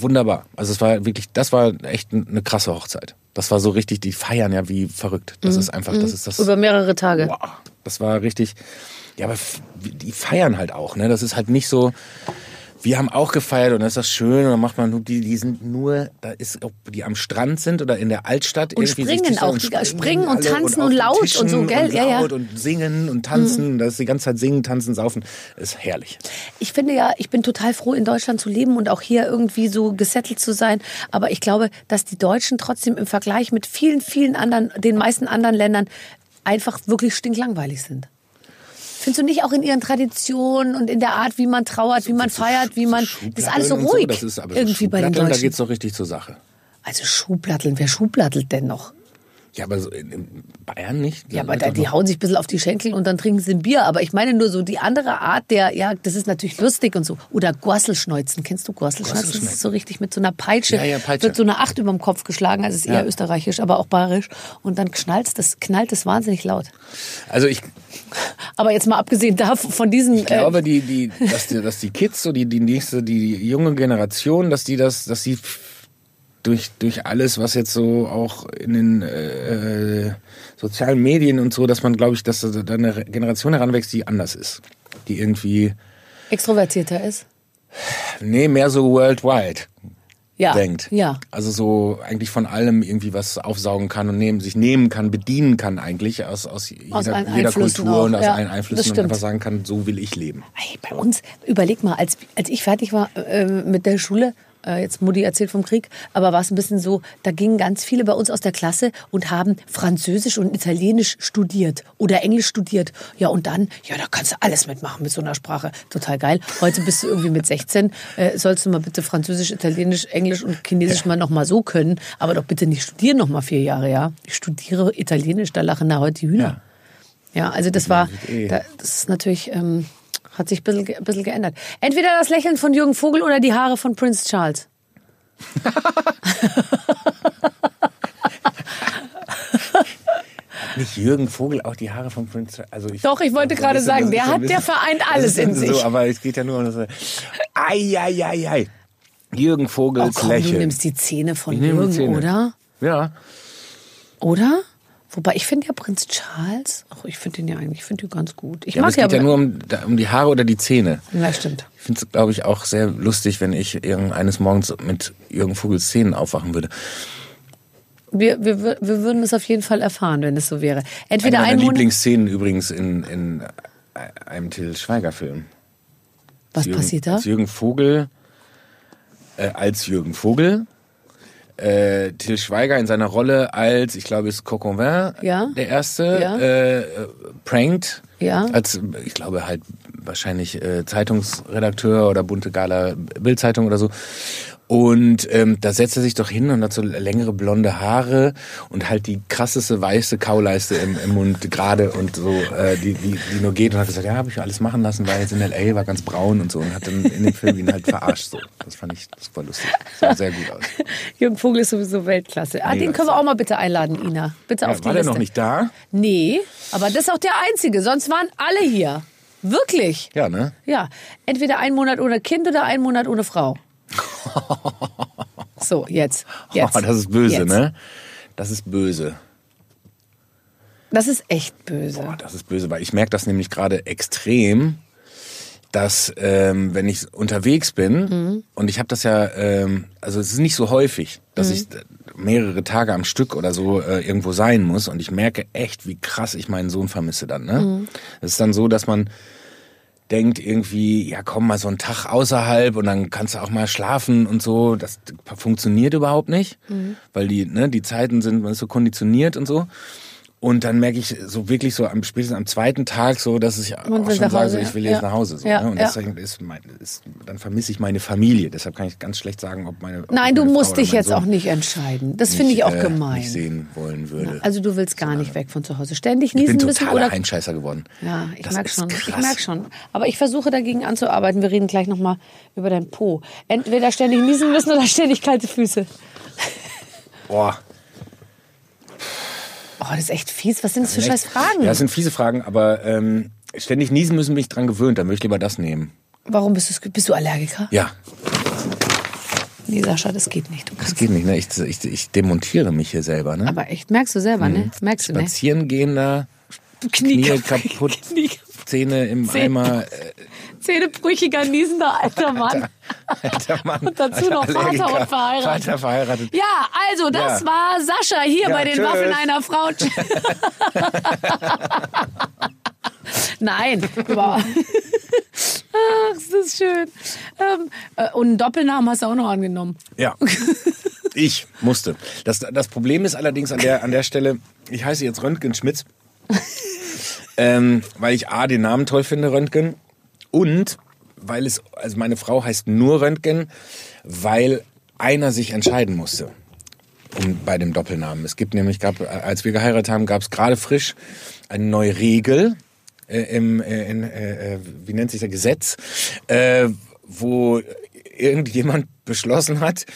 Speaker 4: wunderbar. Also es war wirklich, das war echt eine krasse Hochzeit. Das war so richtig, die feiern ja wie verrückt. Das ist einfach, das ist das.
Speaker 2: Mhm. über mehrere Tage.
Speaker 4: Wow, das war richtig. Ja, aber die feiern halt auch, ne? Das ist halt nicht so. Wir haben auch gefeiert und das ist das schön und dann macht man nur die, die sind nur, da ist, ob die am Strand sind oder in der Altstadt.
Speaker 2: Und springen auch, die springen und
Speaker 4: alle
Speaker 2: tanzen und
Speaker 4: den
Speaker 2: laut und
Speaker 4: Tischen
Speaker 2: so, gell?
Speaker 4: Und
Speaker 2: Ja, ja.
Speaker 4: und singen und tanzen, das ist die ganze Zeit singen, tanzen, saufen, ist herrlich.
Speaker 2: Ich finde ja, ich bin total froh, in Deutschland zu leben und auch hier irgendwie so gesettelt zu sein. Aber ich glaube, dass die Deutschen trotzdem im Vergleich mit vielen, vielen anderen, den meisten anderen Ländern einfach wirklich stinklangweilig sind. Findest du nicht auch in ihren Traditionen und in der Art, wie man trauert, wie man feiert, wie man. Das ist alles so ruhig.
Speaker 4: das ist aber so
Speaker 2: irgendwie bei den
Speaker 4: Schuhplatteln, Da
Speaker 2: Deutschen.
Speaker 4: geht's doch richtig zur Sache.
Speaker 2: Also Schuhplatteln, wer Schuhplattelt denn noch?
Speaker 4: Ja, aber so in, Bayern nicht.
Speaker 2: Ja, aber da, die hauen sich ein bisschen auf die Schenkel und dann trinken sie ein Bier. Aber ich meine nur so die andere Art der, ja, das ist natürlich lustig und so. Oder Gorselschneuzen. Kennst du Gorselschneuzen? Das ist so richtig mit so einer Peitsche.
Speaker 4: Ja, ja, Peitsche.
Speaker 2: Wird so eine Acht über dem Kopf geschlagen. Also ist eher
Speaker 4: Ja.
Speaker 2: österreichisch, aber auch bayerisch. Und dann knallt das, knallt es wahnsinnig laut.
Speaker 4: Also ich,
Speaker 2: Aber jetzt mal abgesehen davon, von diesen.
Speaker 4: Ich glaube, die, die, dass die, dass die Kids, so die, die nächste, die junge Generation, dass die das, dass sie f- durch, durch alles, was jetzt so auch in den äh, sozialen Medien und so, dass man, glaube ich, dass da eine Generation heranwächst, die anders ist. Die irgendwie,
Speaker 2: äh, extrovertierter ist.
Speaker 4: nee, mehr so worldwide
Speaker 2: Ja.
Speaker 4: denkt.
Speaker 2: Ja.
Speaker 4: Also so eigentlich von allem irgendwie was aufsaugen kann und nehmen, sich nehmen kann, bedienen kann eigentlich aus, aus jeder,
Speaker 2: Aus
Speaker 4: jeder
Speaker 2: Einflüssen
Speaker 4: Kultur
Speaker 2: auch,
Speaker 4: und aus
Speaker 2: ja,
Speaker 4: allen Einflüssen und einfach sagen kann, so will ich leben.
Speaker 2: Ey, bei uns, überleg mal, als, als ich fertig war äh, mit der Schule, äh, jetzt Mutti erzählt vom Krieg, aber war es ein bisschen so, da gingen ganz viele bei uns aus der Klasse und haben Französisch und Italienisch studiert oder Englisch studiert. Ja, und dann, ja, da kannst du alles mitmachen mit so einer Sprache. Total geil. Heute bist du irgendwie mit 16, äh, sollst du mal bitte Französisch, Italienisch, Englisch und Chinesisch mal noch mal so können, aber doch bitte nicht studieren noch mal vier Jahre, ja. Ich studiere Italienisch, da lachen da heute die Hühner. Ja, also das war,
Speaker 4: eh.
Speaker 2: da, das ist natürlich, ähm, hat sich ein bisschen, ein bisschen geändert. Entweder das Lächeln von Jürgen Vogel oder die Haare von Prince Charles.
Speaker 4: Nicht Jürgen Vogel auch die Haare von Prince Charles? Also ich,
Speaker 2: Doch, ich wollte
Speaker 4: so
Speaker 2: gerade sagen, der
Speaker 4: so
Speaker 2: hat, der vereint alles in
Speaker 4: so,
Speaker 2: sich.
Speaker 4: aber es geht ja nur um das. Ei, ei, ei, ei. Jürgen
Speaker 2: Oh
Speaker 4: Vogels
Speaker 2: komm, du
Speaker 4: Lächeln.
Speaker 2: nimmst die Zähne von Jürgen,
Speaker 4: Zähne.
Speaker 2: oder?
Speaker 4: Ja.
Speaker 2: Oder? Wobei, ich finde ja Prinz Charles, ach, ich finde den ja eigentlich, ich finde den ganz gut. Ich
Speaker 4: ja aber
Speaker 2: mag
Speaker 4: es geht
Speaker 2: ja,
Speaker 4: nur um, um die Haare oder die Zähne.
Speaker 2: Ja, stimmt.
Speaker 4: Ich finde es, glaube ich, auch sehr lustig, wenn ich irgendeines Morgens mit Jürgen Vogels Zähnen aufwachen würde.
Speaker 2: Wir, wir, wir würden es auf jeden Fall erfahren, wenn es so wäre. Entweder
Speaker 4: Eine
Speaker 2: ein
Speaker 4: meiner. Lieblingsszenen übrigens in, in einem Till Schweiger-Film.
Speaker 2: Was
Speaker 4: Jürgen,
Speaker 2: passiert da?
Speaker 4: Als Jürgen Vogel, äh, als Jürgen Vogel, äh, Till Schweiger in seiner Rolle als, ich glaube, es ist Coconvin,
Speaker 2: Ja.
Speaker 4: der erste,
Speaker 2: Ja.
Speaker 4: äh, äh, prankt.
Speaker 2: Ja.
Speaker 4: Als, ich glaube halt wahrscheinlich äh, Zeitungsredakteur oder bunte Gala Bildzeitung oder so. Und ähm, da setzt er sich doch hin und hat so längere blonde Haare und halt die krasseste weiße Kauleiste im, im Mund gerade und so, äh, die, die, die nur geht und hat gesagt, ja, habe ich alles machen lassen, war jetzt in L.A., war ganz braun und so und hat dann in dem Film ihn halt verarscht. So. Das fand ich super lustig. Sah sehr gut aus.
Speaker 2: Jürgen Vogel ist sowieso Weltklasse. Ah, den können wir auch mal bitte einladen, Ina. Bitte
Speaker 4: Ja,
Speaker 2: auf die
Speaker 4: war der
Speaker 2: Liste.
Speaker 4: noch nicht da?
Speaker 2: Nee, aber das ist auch der einzige. Sonst waren alle hier. Wirklich.
Speaker 4: Ja, ne?
Speaker 2: Ja, entweder ein Monat ohne Kind oder ein Monat ohne Frau. So, jetzt. jetzt
Speaker 4: Oh, das ist böse,
Speaker 2: jetzt.
Speaker 4: ne? Das ist böse.
Speaker 2: Das ist echt böse.
Speaker 4: Boah, das ist böse, weil ich merke das nämlich gerade extrem, dass ähm, wenn ich unterwegs bin
Speaker 2: Mhm.
Speaker 4: und ich habe das ja, ähm, also es ist nicht so häufig, dass
Speaker 2: Mhm.
Speaker 4: ich äh, mehrere Tage am Stück oder so äh, irgendwo sein muss und ich merke echt, wie krass ich meinen Sohn vermisse dann. Ne?
Speaker 2: Mhm.
Speaker 4: Es ist dann so, dass man denkt irgendwie, ja komm mal so einen Tag außerhalb und dann kannst du auch mal schlafen und so. Das funktioniert überhaupt nicht,
Speaker 2: Mhm.
Speaker 4: weil die, ne, die Zeiten sind, man ist so konditioniert und so. Und dann merke ich so wirklich so am spätestens am zweiten Tag so, dass ich
Speaker 2: Man
Speaker 4: auch schon sage, so, ich will jetzt
Speaker 2: Ja.
Speaker 4: nach Hause. So,
Speaker 2: Ja,
Speaker 4: ne? Und
Speaker 2: ja.
Speaker 4: deswegen ist, mein, ist dann vermisse ich meine Familie. Deshalb kann ich ganz schlecht sagen, ob meine ob
Speaker 2: Nein,
Speaker 4: ich
Speaker 2: du
Speaker 4: meine Frau
Speaker 2: musst dich jetzt
Speaker 4: Sohn
Speaker 2: auch nicht entscheiden. Das finde ich auch
Speaker 4: äh,
Speaker 2: gemein.
Speaker 4: Nicht sehen wollen würde.
Speaker 2: Also du willst gar nicht weg von zu Hause. Ständig
Speaker 4: ich bin
Speaker 2: niesen müssen
Speaker 4: totaler
Speaker 2: oder
Speaker 4: Heimscheißer geworden.
Speaker 2: Ja, ich
Speaker 4: Das
Speaker 2: merk
Speaker 4: ist
Speaker 2: schon. Ich
Speaker 4: krass.
Speaker 2: merk schon. Aber ich versuche dagegen anzuarbeiten. Wir reden gleich nochmal über dein Po. Entweder ständig niesen müssen oder ständig kalte Füße.
Speaker 4: Boah.
Speaker 2: Oh, das ist echt fies. Was sind das für scheiß Fragen?
Speaker 4: Ja, das sind fiese Fragen, aber ähm, ständig niesen müssen mich dran gewöhnt. Dann möchte ich lieber das nehmen.
Speaker 2: Warum bist du, bist du Allergiker?
Speaker 4: Ja,
Speaker 2: Nee, Sascha, das geht nicht.
Speaker 4: Das geht nicht. Ne? Ich, ich, ich demontiere mich hier selber. Ne?
Speaker 2: Aber echt, merkst du selber, ne? Merkst du, ne?
Speaker 4: Spazieren gehen da,
Speaker 2: Knie,
Speaker 4: Knie kaputt,
Speaker 2: Knie,
Speaker 4: Zähne im
Speaker 2: Zähne.
Speaker 4: Eimer. Äh,
Speaker 2: Zähnebrüchiger, niesender alter Mann.
Speaker 4: alter Mann,
Speaker 2: Und dazu noch Vater und verheiratet.
Speaker 4: Vater verheiratet.
Speaker 2: Ja, also das
Speaker 4: Ja.
Speaker 2: war Sascha hier
Speaker 4: Ja,
Speaker 2: bei den
Speaker 4: tschüss.
Speaker 2: Waffeln einer Frau. Nein, aber ach, ist das schön. Ähm, äh, und einen Doppelnamen hast du auch noch angenommen.
Speaker 4: Ja. Ich musste. Das, das Problem ist allerdings an der, an der Stelle, ich heiße jetzt Röntgen Schmitz, ähm, weil ich A, den Namen toll finde, Röntgen, und weil es, also meine Frau heißt nur Röntgen, weil einer sich entscheiden musste. Um, bei dem Doppelnamen. Es gibt nämlich, gab, als wir geheiratet haben, gab es gerade frisch eine neue Regel äh, im, äh, in, äh, äh, wie nennt sich der Gesetz, äh, wo irgendjemand beschlossen hat,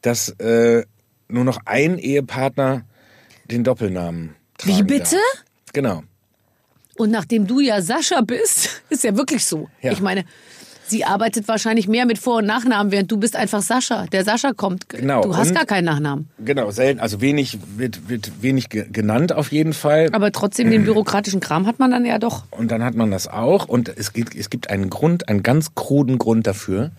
Speaker 4: dass äh, nur noch ein Ehepartner den Doppelnamen tragen
Speaker 2: Wie bitte?
Speaker 4: Darf. Genau.
Speaker 2: Und nachdem du ja Sascha bist, ist ja wirklich so.
Speaker 4: Ja.
Speaker 2: Ich meine, sie arbeitet wahrscheinlich mehr mit Vor- und Nachnamen, während du bist einfach Sascha. Der Sascha kommt.
Speaker 4: Genau,
Speaker 2: Du hast
Speaker 4: und-
Speaker 2: gar keinen Nachnamen.
Speaker 4: Genau, selten, also wenig, wird, wird wenig ge- genannt auf jeden Fall.
Speaker 2: Aber trotzdem den bürokratischen Kram hat man dann ja doch.
Speaker 4: Und dann hat man das auch. Und es gibt, es gibt einen Grund, einen ganz kruden Grund dafür.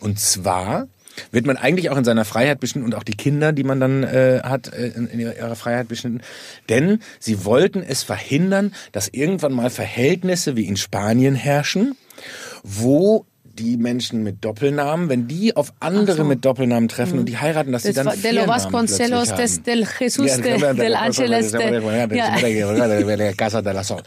Speaker 4: Und zwar wird man eigentlich auch in seiner Freiheit beschnitten und auch die Kinder, die man dann äh, hat, äh, in, in ihrer Freiheit beschnitten. Denn sie wollten es verhindern, dass irgendwann mal Verhältnisse wie in Spanien herrschen, wo die Menschen mit Doppelnamen, wenn die auf andere mit Doppelnamen treffen und die heiraten, dass sie
Speaker 2: Das
Speaker 4: dann
Speaker 2: war
Speaker 4: vier
Speaker 2: de lo
Speaker 4: Namen
Speaker 2: Vasconcelos, des, del Jesus, de, del Angeles. De, ja.
Speaker 4: Casa de la Sol.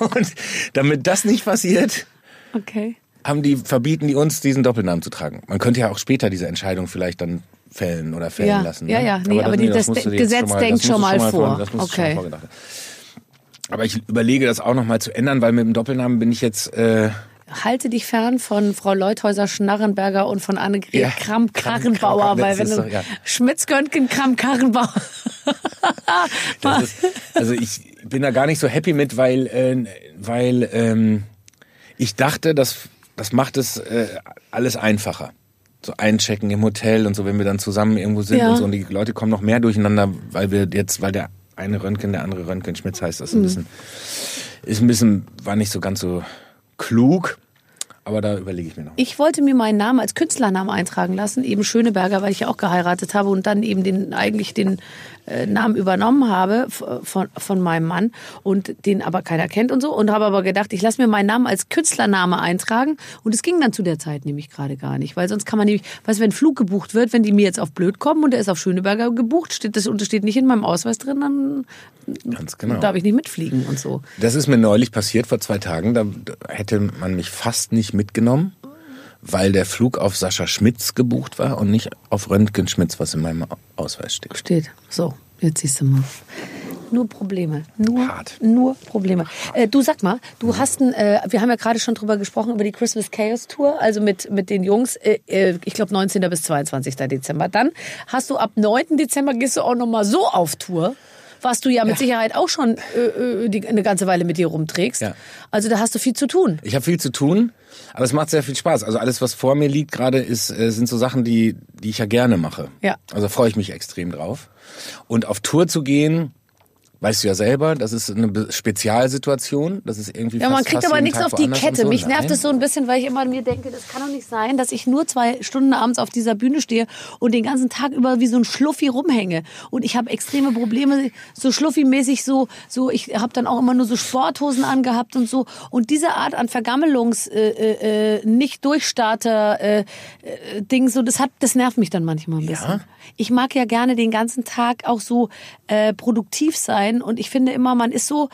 Speaker 4: Und damit das nicht passiert,
Speaker 2: Okay.
Speaker 4: Haben die, verbieten die uns, diesen Doppelnamen zu tragen. Man könnte ja auch später diese Entscheidung vielleicht dann fällen oder fällen
Speaker 2: Ja,
Speaker 4: lassen.
Speaker 2: ja,
Speaker 4: ne?
Speaker 2: ja, nee, aber die- das
Speaker 4: musst du dir
Speaker 2: Gesetz
Speaker 4: jetzt
Speaker 2: denkt
Speaker 4: das
Speaker 2: schon mal vor.
Speaker 4: das
Speaker 2: Okay.
Speaker 4: schon vorgedacht haben. Aber ich überlege das auch nochmal zu ändern, weil mit dem Doppelnamen bin ich jetzt, äh,
Speaker 2: halte dich fern von Frau Leuthäuser-Schnarrenberger und von Annegret
Speaker 4: Ja,
Speaker 2: Kramp-Karrenbauer,
Speaker 4: Kramp-
Speaker 2: weil
Speaker 4: das
Speaker 2: wenn du
Speaker 4: doch- ja.
Speaker 2: Schmitz-Göntgen Kramp-Karrenbauer.
Speaker 4: Das also ich bin da gar nicht so happy mit, weil, äh, weil ähm, ich dachte, das, das macht es äh, alles einfacher. So einchecken im Hotel und so, wenn wir dann zusammen irgendwo sind
Speaker 2: Ja.
Speaker 4: und so. Und die Leute kommen noch mehr durcheinander, weil wir jetzt, weil der eine Röntgen, der andere Röntgen Schmitz heißt, das ist ein
Speaker 2: Mhm.
Speaker 4: bisschen, ist ein bisschen, war nicht so ganz so klug. Aber da überlege ich mir noch.
Speaker 2: Ich wollte mir meinen Namen als Künstlernamen eintragen lassen, eben Schöneberger, weil ich ja auch geheiratet habe und dann eben den eigentlich den äh, Namen übernommen habe f- von, von meinem Mann und den aber keiner kennt und so und habe aber gedacht, ich lasse mir meinen Namen als Künstlername eintragen und es ging dann zu der Zeit nämlich gerade gar nicht, weil sonst kann man nämlich, weißt du, wenn ein Flug gebucht wird, wenn die mir jetzt auf blöd kommen und der ist auf Schöneberger gebucht, steht das steht nicht in meinem Ausweis drin, dann
Speaker 4: genau.
Speaker 2: darf ich nicht mitfliegen und so.
Speaker 4: Das ist mir neulich passiert vor zwei Tagen. Da hätte man mich fast nicht mitgenommen, weil der Flug auf Sascha Schmitz gebucht war und nicht auf Röntgen Schmitz, was in meinem Ausweis steht.
Speaker 2: Steht. So, jetzt siehst du mal. Nur Probleme. Nur,
Speaker 4: Hart.
Speaker 2: nur Probleme. Äh, du sag mal, du hast ein, äh, wir haben ja gerade schon drüber gesprochen, über die Christmas Chaos Tour, also mit, mit den Jungs, äh, äh, ich glaube 19. bis 22. Dezember. Dann hast du ab 9. Dezember gehst du auch nochmal so auf Tour. Was du ja mit Sicherheit auch schon äh, äh, die, eine ganze Weile mit dir rumträgst.
Speaker 4: Ja.
Speaker 2: Also da hast du viel zu tun.
Speaker 4: Ich habe viel zu tun, aber es macht sehr viel Spaß. Also alles, was vor mir liegt gerade, ist äh, sind so Sachen, die die ich ja gerne mache.
Speaker 2: Ja.
Speaker 4: Also freue ich mich extrem drauf. Und auf Tour zu gehen, weißt du ja selber, das ist eine Spezialsituation. Das ist irgendwie
Speaker 2: Ja,
Speaker 4: fast,
Speaker 2: man kriegt aber nichts
Speaker 4: Tag
Speaker 2: auf die Kette.
Speaker 4: so.
Speaker 2: Mich nervt es so ein bisschen, weil ich immer mir denke, das kann doch nicht sein, dass ich nur zwei Stunden abends auf dieser Bühne stehe und den ganzen Tag über wie so ein Schluffi rumhänge. Und ich habe extreme Probleme, so Schluffi-mäßig so, so ich habe dann auch immer nur so Sporthosen angehabt und so. Und diese Art an Vergammelungs, äh, äh, äh, nicht Durchstarter äh, äh, Ding, so das hat, das nervt mich dann manchmal ein bisschen. Ich mag ja gerne den ganzen Tag auch so äh, produktiv sein und ich finde immer, man ist so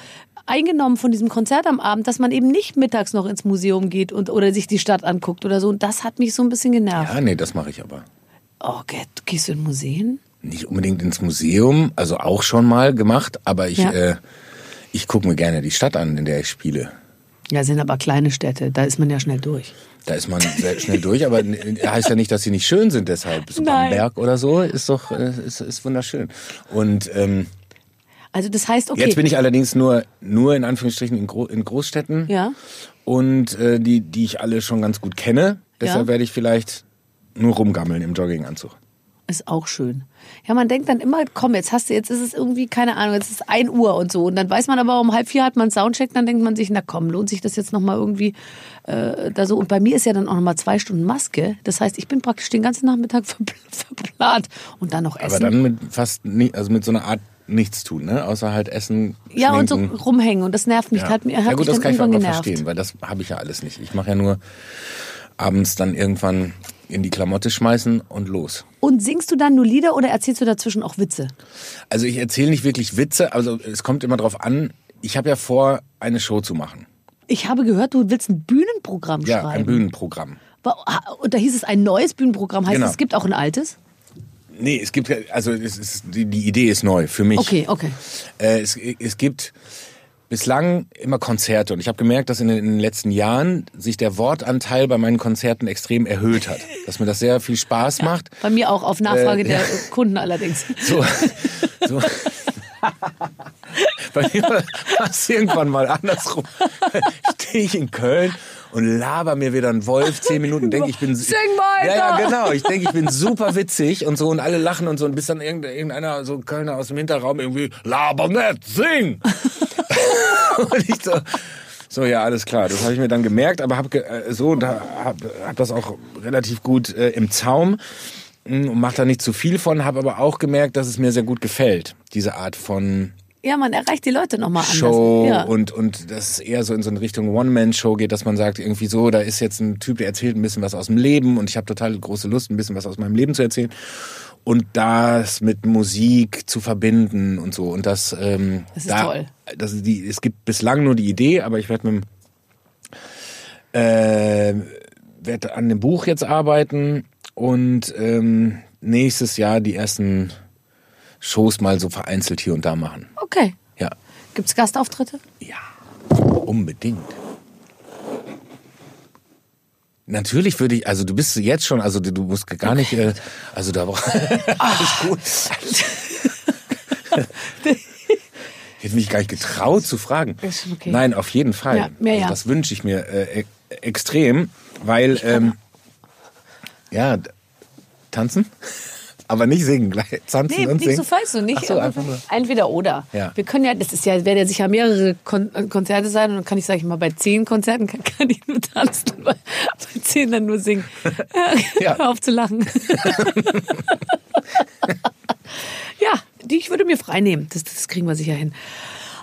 Speaker 2: eingenommen von diesem Konzert am Abend, dass man eben nicht mittags noch ins Museum geht und oder sich die Stadt anguckt oder so. Und das hat mich so ein bisschen genervt.
Speaker 4: Ja, nee, das mache ich aber.
Speaker 2: Oh, okay, du gehst du in Museen?
Speaker 4: nicht unbedingt ins Museum, also auch schon mal gemacht, aber ich,
Speaker 2: Ja.
Speaker 4: äh, ich gucke mir gerne die Stadt an, in der ich spiele.
Speaker 2: Ja, sind aber kleine Städte, da ist man ja schnell durch.
Speaker 4: Da ist man sehr schnell durch, aber heißt ja nicht, dass sie nicht schön sind deshalb. So
Speaker 2: Nein.
Speaker 4: Bamberg oder so ist doch äh, ist, ist wunderschön. Und ähm,
Speaker 2: Also das heißt, okay.
Speaker 4: jetzt bin ich allerdings nur nur in Anführungsstrichen in, Gro in Großstädten
Speaker 2: Ja.
Speaker 4: und äh, die die ich alle schon ganz gut kenne. Deshalb
Speaker 2: Ja.
Speaker 4: werde ich vielleicht nur rumgammeln im Jogginganzug.
Speaker 2: Ist auch schön. Ja, man denkt dann immer, komm, jetzt hast du, jetzt ist es irgendwie, keine Ahnung, jetzt ist ein Uhr und so. Und dann weiß man aber, um halb vier hat man Soundcheck, dann denkt man sich, na komm, lohnt sich das jetzt nochmal irgendwie äh, da so. Und bei mir ist ja dann auch nochmal zwei Stunden Maske. Das heißt, ich bin praktisch den ganzen Nachmittag verpl verplant. Und dann noch essen.
Speaker 4: Aber dann mit fast nie, also mit so einer Art nichts tun, ne? Außer halt essen.
Speaker 2: ja, und so
Speaker 4: schminken.
Speaker 2: rumhängen. Und das nervt mich.
Speaker 4: Ja,
Speaker 2: Hat, hat
Speaker 4: ja gut,
Speaker 2: mich
Speaker 4: das kann ich
Speaker 2: irgendwann genervt.
Speaker 4: verstehen, weil das habe ich ja alles nicht. Ich mache ja nur abends dann irgendwann in die Klamotte schmeißen und los.
Speaker 2: Und singst du dann nur Lieder oder erzählst du dazwischen auch Witze?
Speaker 4: Also ich erzähle nicht wirklich Witze, also es kommt immer drauf an. Ich habe ja vor, eine Show zu machen.
Speaker 2: Ich habe gehört, du willst ein Bühnenprogramm
Speaker 4: Ja,
Speaker 2: schreiben.
Speaker 4: ein Bühnenprogramm.
Speaker 2: Und da hieß es ein neues Bühnenprogramm. Heißt
Speaker 4: Genau.
Speaker 2: es, es gibt auch ein altes?
Speaker 4: Nee, es gibt, also es ist, die, die Idee ist neu für mich.
Speaker 2: Okay, okay.
Speaker 4: Äh, es, es gibt bislang immer Konzerte und ich habe gemerkt, dass in den, in den letzten Jahren sich der Wortanteil bei meinen Konzerten extrem erhöht hat. Dass mir das sehr viel Spaß macht.
Speaker 2: Bei mir auch auf Nachfrage
Speaker 4: Äh,
Speaker 2: der
Speaker 4: ja.
Speaker 2: Kunden allerdings.
Speaker 4: So, so. Bei mir war es irgendwann mal andersrum. Stehe ich in Köln und laber mir wieder ein Wolf zehn Minuten, denke ich bin
Speaker 2: Sing weiter!
Speaker 4: Ja, ja, genau. Ich denke, ich bin super witzig und so und alle lachen und so und bis dann irgend- irgendeiner so Kölner aus dem Hinterraum irgendwie laber nicht, sing. und ich so so, ja, alles klar. Das habe ich mir dann gemerkt, aber habe äh, so, da hab, hab das auch relativ gut äh, im Zaum mh, und mache da nicht zu viel von, habe aber auch gemerkt, dass es mir sehr gut gefällt, diese Art von
Speaker 2: Ja, man erreicht die Leute nochmal anders.
Speaker 4: Show
Speaker 2: ja.
Speaker 4: und, und das ist eher so in so eine Richtung One-Man-Show geht, dass man sagt, irgendwie so, da ist jetzt ein Typ, der erzählt ein bisschen was aus dem Leben und ich habe total große Lust, ein bisschen was aus meinem Leben zu erzählen. Und das mit Musik zu verbinden und so. Und das, ähm,
Speaker 2: Das ist
Speaker 4: da,
Speaker 2: toll.
Speaker 4: Das die, es gibt bislang nur die Idee, aber ich werde mit dem, äh, werde an dem Buch jetzt arbeiten und ähm, nächstes Jahr die ersten Shows mal so vereinzelt hier und da machen.
Speaker 2: Okay.
Speaker 4: Ja.
Speaker 2: Gibt's Gastauftritte?
Speaker 4: Ja, unbedingt. Natürlich würde ich, also du bist jetzt schon, also du, musst gar nicht, äh, also da war alles gut. Ich hätte mich gar nicht getraut zu fragen.
Speaker 2: Ist okay.
Speaker 4: Nein, auf jeden Fall.
Speaker 2: Ja, mehr
Speaker 4: also
Speaker 2: ja.
Speaker 4: Das wünsche ich mir äh, e extrem, weil ähm, ja tanzen, aber nicht singen, gleich tanzen
Speaker 2: Nee,
Speaker 4: und
Speaker 2: nicht
Speaker 4: singen.
Speaker 2: so falsch, so nicht.
Speaker 4: So, einfach nur.
Speaker 2: Entweder oder.
Speaker 4: Ja.
Speaker 2: Wir können ja, das ist ja, werden ja sicher mehrere Kon äh, Konzerte sein und dann kann ich, sag ich mal, bei zehn Konzerten kann, kann ich nur tanzen, bei, bei zehn dann nur singen.
Speaker 4: Ja.
Speaker 2: Hör auf zu lachen. ja, die ich würde mir frei nehmen. Das, das kriegen wir sicher hin.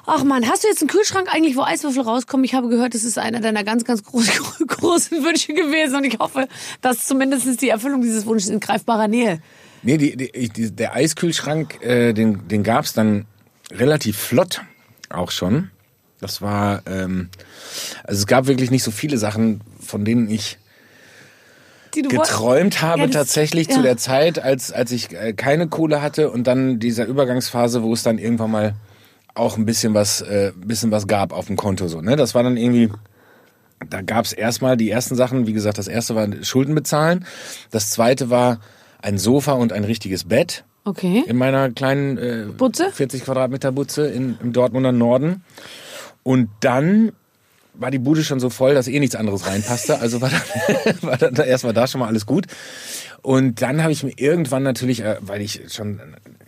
Speaker 2: Ach man, hast du jetzt einen Kühlschrank eigentlich, wo Eiswürfel rauskommen? Ich habe gehört, das ist einer deiner ganz, ganz großen, großen Wünsche gewesen und ich hoffe, dass zumindest die Erfüllung dieses Wunsches in greifbarer Nähe.
Speaker 4: Nee, die, die, die, der Eiskühlschrank, äh, den, den gab's dann relativ flott auch schon. Das war, ähm, also es gab wirklich nicht so viele Sachen, von denen ich geträumt habe
Speaker 2: Ja, das-
Speaker 4: tatsächlich zu
Speaker 2: ja.
Speaker 4: der Zeit, als, als ich äh, keine Kohle hatte und dann dieser Übergangsphase, wo es dann irgendwann mal auch ein bisschen was, äh, bisschen was gab auf dem Konto. So, ne? Das war dann irgendwie, da gab es erstmal die ersten Sachen, wie gesagt, das erste war Schulden bezahlen. Das zweite war ein Sofa und ein richtiges Bett
Speaker 2: Okay.
Speaker 4: in meiner kleinen äh,
Speaker 2: Butze?
Speaker 4: 40 Quadratmeter Butze in, im Dortmunder Norden. Und dann war die Bude schon so voll, dass eh nichts anderes reinpasste. Also war dann, war dann erstmal da schon mal alles gut. Und dann habe ich mir irgendwann natürlich, äh, weil ich schon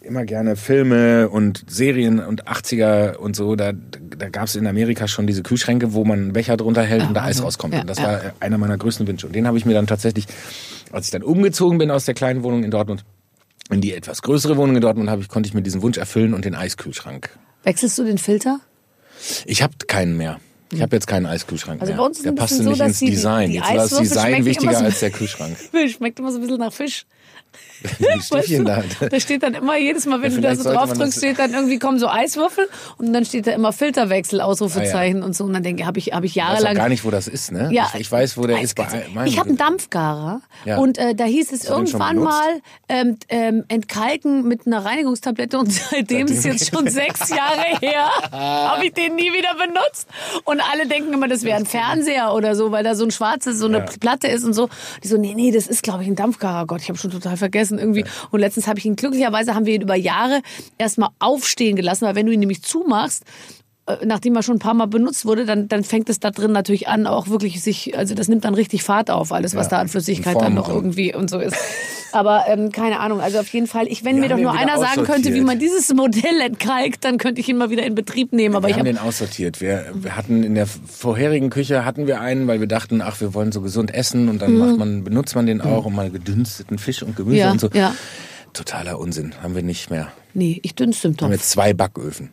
Speaker 4: immer gerne Filme und Serien und 80er und so, da, da gab es in Amerika schon diese Kühlschränke, wo man einen Becher drunter hält und da Eis
Speaker 2: Wahnsinn.
Speaker 4: rauskommt.
Speaker 2: Ja,
Speaker 4: und das
Speaker 2: ja.
Speaker 4: war äh, einer meiner größten Wünsche. Und den habe ich mir dann tatsächlich, als ich dann umgezogen bin aus der kleinen Wohnung in Dortmund, in die etwas größere Wohnung in Dortmund habe ich, konnte ich mir diesen Wunsch erfüllen und den Eiskühlschrank.
Speaker 2: Wechselst du den Filter?
Speaker 4: Ich habe keinen mehr. Ich habe jetzt keinen Eiskühlschrank
Speaker 2: Also
Speaker 4: mehr.
Speaker 2: bei uns ist
Speaker 4: der passte
Speaker 2: so,
Speaker 4: nicht ins
Speaker 2: die-
Speaker 4: Design.
Speaker 2: die
Speaker 4: jetzt war das Design wichtiger
Speaker 2: so-
Speaker 4: als der Kühlschrank.
Speaker 2: Schmeckt immer so ein bisschen nach Fisch.
Speaker 4: Stiefchen da.
Speaker 2: Da steht dann immer, jedes Mal, wenn
Speaker 4: Ja,
Speaker 2: du da so drauf drückst, steht dann irgendwie, kommen so Eiswürfel und dann steht da immer Filterwechsel, Ausrufezeichen und so. Und dann denke ich, habe ich, hab ich
Speaker 4: Ich weiß
Speaker 2: jahrelang.
Speaker 4: gar nicht, wo das ist, ne?
Speaker 2: Ja,
Speaker 4: ich, ich weiß, wo der ist bei.
Speaker 2: Ich habe einen Dampfgarer
Speaker 4: Ja.
Speaker 2: und äh, da hieß es irgendwann mal ähm, ähm, entkalken mit einer Reinigungstablette und seitdem ist jetzt schon sechs Jahre her, habe ich den nie wieder benutzt. Und alle denken immer, das wäre ein Fernseher oder so, weil da so ein schwarzes, so eine
Speaker 4: Ja.
Speaker 2: Platte ist und so. Die so, nee, nee, das ist glaube ich ein Dampfgarer. Gott, ich habe schon total vergessen irgendwie. Und letztens habe ich ihn, glücklicherweise haben wir ihn über Jahre erstmal aufstehen gelassen, weil wenn du ihn nämlich zumachst, nachdem er schon ein paar Mal benutzt wurde, dann, dann fängt es da drin natürlich an, auch wirklich sich, also das nimmt dann richtig Fahrt auf, alles, was
Speaker 4: Ja,
Speaker 2: da an Flüssigkeit dann noch irgendwie und so ist. Aber ähm, keine Ahnung, also auf jeden Fall, ich, wenn
Speaker 4: Wir
Speaker 2: mir doch nur einer sagen könnte, wie man dieses Modell entkalkt, dann könnte ich ihn mal wieder in Betrieb nehmen. Aber
Speaker 4: Wir
Speaker 2: ich
Speaker 4: haben
Speaker 2: habe
Speaker 4: den aussortiert. Wir, wir hatten in der vorherigen Küche hatten wir einen, weil wir dachten, ach, wir wollen so gesund essen und dann macht man, benutzt man den auch und mal gedünsteten Fisch und Gemüse
Speaker 2: Mhm. Ja,
Speaker 4: und so.
Speaker 2: ja.
Speaker 4: Totaler Unsinn. Haben wir nicht mehr.
Speaker 2: Nee, ich dünste im
Speaker 4: Wir haben
Speaker 2: Topf.
Speaker 4: jetzt zwei Backöfen.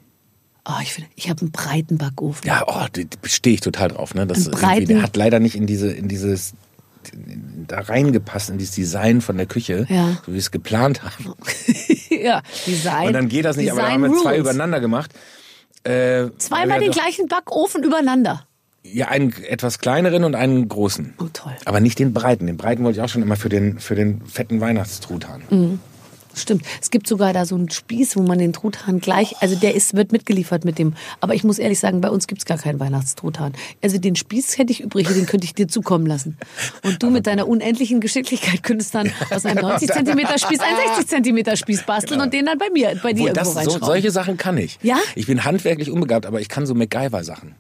Speaker 2: Oh, ich finde, ich habe einen breiten Backofen.
Speaker 4: Ja, oh, stehe ich total drauf. Ne? Das der hat leider nicht in diese, in dieses da reingepasst in dieses Design von der Küche,
Speaker 2: Ja.
Speaker 4: so wie wir es geplant haben.
Speaker 2: ja, Design.
Speaker 4: Und dann geht das nicht, aber da haben wir
Speaker 2: Design
Speaker 4: zwei übereinander gemacht. Äh,
Speaker 2: Zweimal den
Speaker 4: doch-
Speaker 2: gleichen Backofen übereinander.
Speaker 4: Ja, einen etwas kleineren und einen großen.
Speaker 2: Oh, toll.
Speaker 4: Aber nicht den breiten. Den breiten wollte ich auch schon immer für den, für den fetten Weihnachtstruthahn.
Speaker 2: Mhm. Stimmt. Es gibt sogar da so einen Spieß, wo man den Truthahn gleich, also der ist, wird mitgeliefert mit dem. Aber ich muss ehrlich sagen, bei uns gibt's gar keinen Weihnachtstruthahn. Also den Spieß hätte ich übrig, den könnte ich dir zukommen lassen. Und du mit deiner unendlichen Geschicklichkeit könntest dann aus einem 90 Zentimeter Spieß einen 60 Zentimeter Spieß basteln und den dann bei mir, bei dir
Speaker 4: das,
Speaker 2: irgendwo
Speaker 4: so,
Speaker 2: reinschrauben.
Speaker 4: solche Sachen kann ich.
Speaker 2: Ja?
Speaker 4: Ich bin handwerklich unbegabt, aber ich kann so MacGyver-Sachen.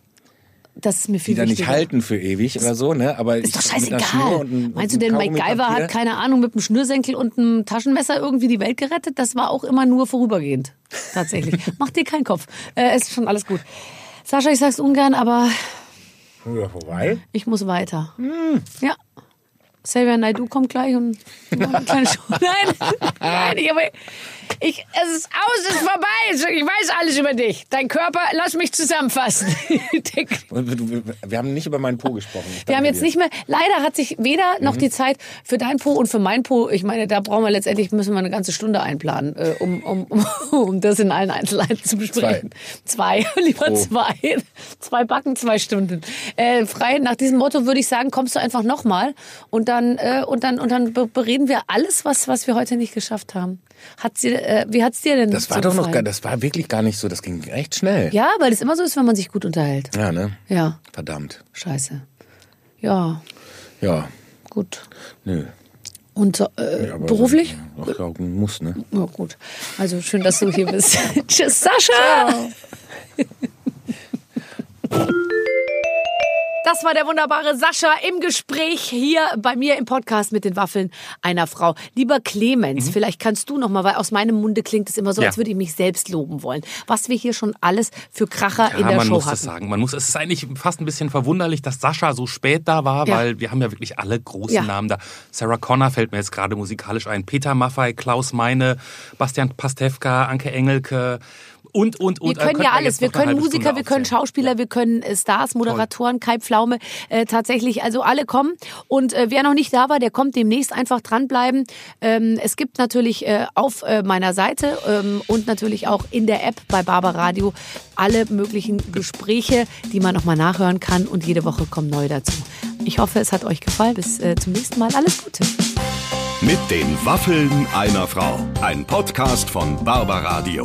Speaker 2: Das ist mir
Speaker 4: Die
Speaker 2: viel
Speaker 4: dann nicht halten für ewig oder so, ne? Aber
Speaker 2: Ist doch
Speaker 4: ich, Schnur
Speaker 2: scheißegal.
Speaker 4: und einem-
Speaker 2: Meinst du denn, MacGyver hat, keine Ahnung, mit einem Schnürsenkel und einem Taschenmesser irgendwie die Welt gerettet? Das war auch immer nur vorübergehend. Tatsächlich. Mach dir keinen Kopf. Äh, ist schon alles gut. Sascha, ich sag's ungern, aber
Speaker 4: Ja, vorbei.
Speaker 2: ich muss weiter.
Speaker 4: Hm.
Speaker 2: Ja. Xavier Naidu kommt gleich und. Nein, nein, ich, aber ich, es ist aus, es ist vorbei. Ich weiß alles über dich. Dein Körper, lass mich zusammenfassen.
Speaker 4: Wir- haben nicht über meinen Po gesprochen.
Speaker 2: Wir haben jetzt
Speaker 4: dir.
Speaker 2: nicht mehr, leider hat sich weder
Speaker 4: Mhm.
Speaker 2: noch die Zeit für dein Po und für mein Po, ich meine, da brauchen wir letztendlich, müssen wir eine ganze Stunde einplanen, äh, um, um, um, um das in allen Einzelheiten zu besprechen. Zwei, lieber
Speaker 4: Pro.
Speaker 2: zwei. Zwei Backen, zwei Stunden. Äh, frei, nach diesem Motto würde ich sagen, kommst du einfach nochmal und dann, äh, und dann, und dann be- bereden wir alles, was, was wir heute nicht geschafft haben. Hat sie, äh, wie hat's dir denn
Speaker 4: Das war
Speaker 2: so
Speaker 4: doch noch, gar, das war wirklich gar nicht so. Das ging echt schnell.
Speaker 2: Ja, weil es immer so ist, wenn man sich gut unterhält.
Speaker 4: Ja, ne?
Speaker 2: Ja,
Speaker 4: Verdammt.
Speaker 2: scheiße. Ja,
Speaker 4: Ja.
Speaker 2: gut.
Speaker 4: Nö.
Speaker 2: Und äh,
Speaker 4: Ja,
Speaker 2: beruflich?
Speaker 4: Ach, ja, muss, ne?
Speaker 2: Ja, gut. Also schön, dass du hier bist. Tschüss, Sascha! Das war der wunderbare Sascha im Gespräch hier bei mir im Podcast mit den Waffeln einer Frau. Lieber Clemens, vielleicht kannst du noch mal, weil aus meinem Munde klingt es immer so,
Speaker 3: Mhm. Ja.
Speaker 2: als würde ich mich selbst loben wollen. Was wir hier schon alles für Kracher in
Speaker 3: Ja,
Speaker 2: der
Speaker 3: man
Speaker 2: Show
Speaker 3: muss
Speaker 2: hatten.
Speaker 3: das sagen. Man muss, es ist eigentlich fast ein bisschen verwunderlich, dass Sascha so spät da war,
Speaker 2: Ja.
Speaker 3: weil wir haben ja wirklich alle großen. Namen da. Sarah Connor fällt mir jetzt gerade musikalisch ein. Peter Maffay, Klaus Meine, Bastian Pastewka, Anke Engelke und, und, und.
Speaker 2: Wir
Speaker 3: Äh,
Speaker 2: können ja
Speaker 3: wir
Speaker 2: alles. Wir können Musiker, wir können. Schauspieler, wir können äh, Stars, Moderatoren, Kai Pflaume. Äh, tatsächlich, also alle kommen. Und äh, wer noch nicht da war, der kommt demnächst einfach dranbleiben. Ähm, es gibt natürlich äh, auf äh, meiner Seite ähm, und natürlich auch in der App bei Barber Radio alle möglichen Gespräche, die man nochmal nachhören kann. Und jede Woche kommen neue dazu. Ich hoffe, es hat euch gefallen. Bis äh, zum nächsten Mal. Alles Gute.
Speaker 1: Mit den Waffeln einer Frau. Ein Podcast von Barbaradio.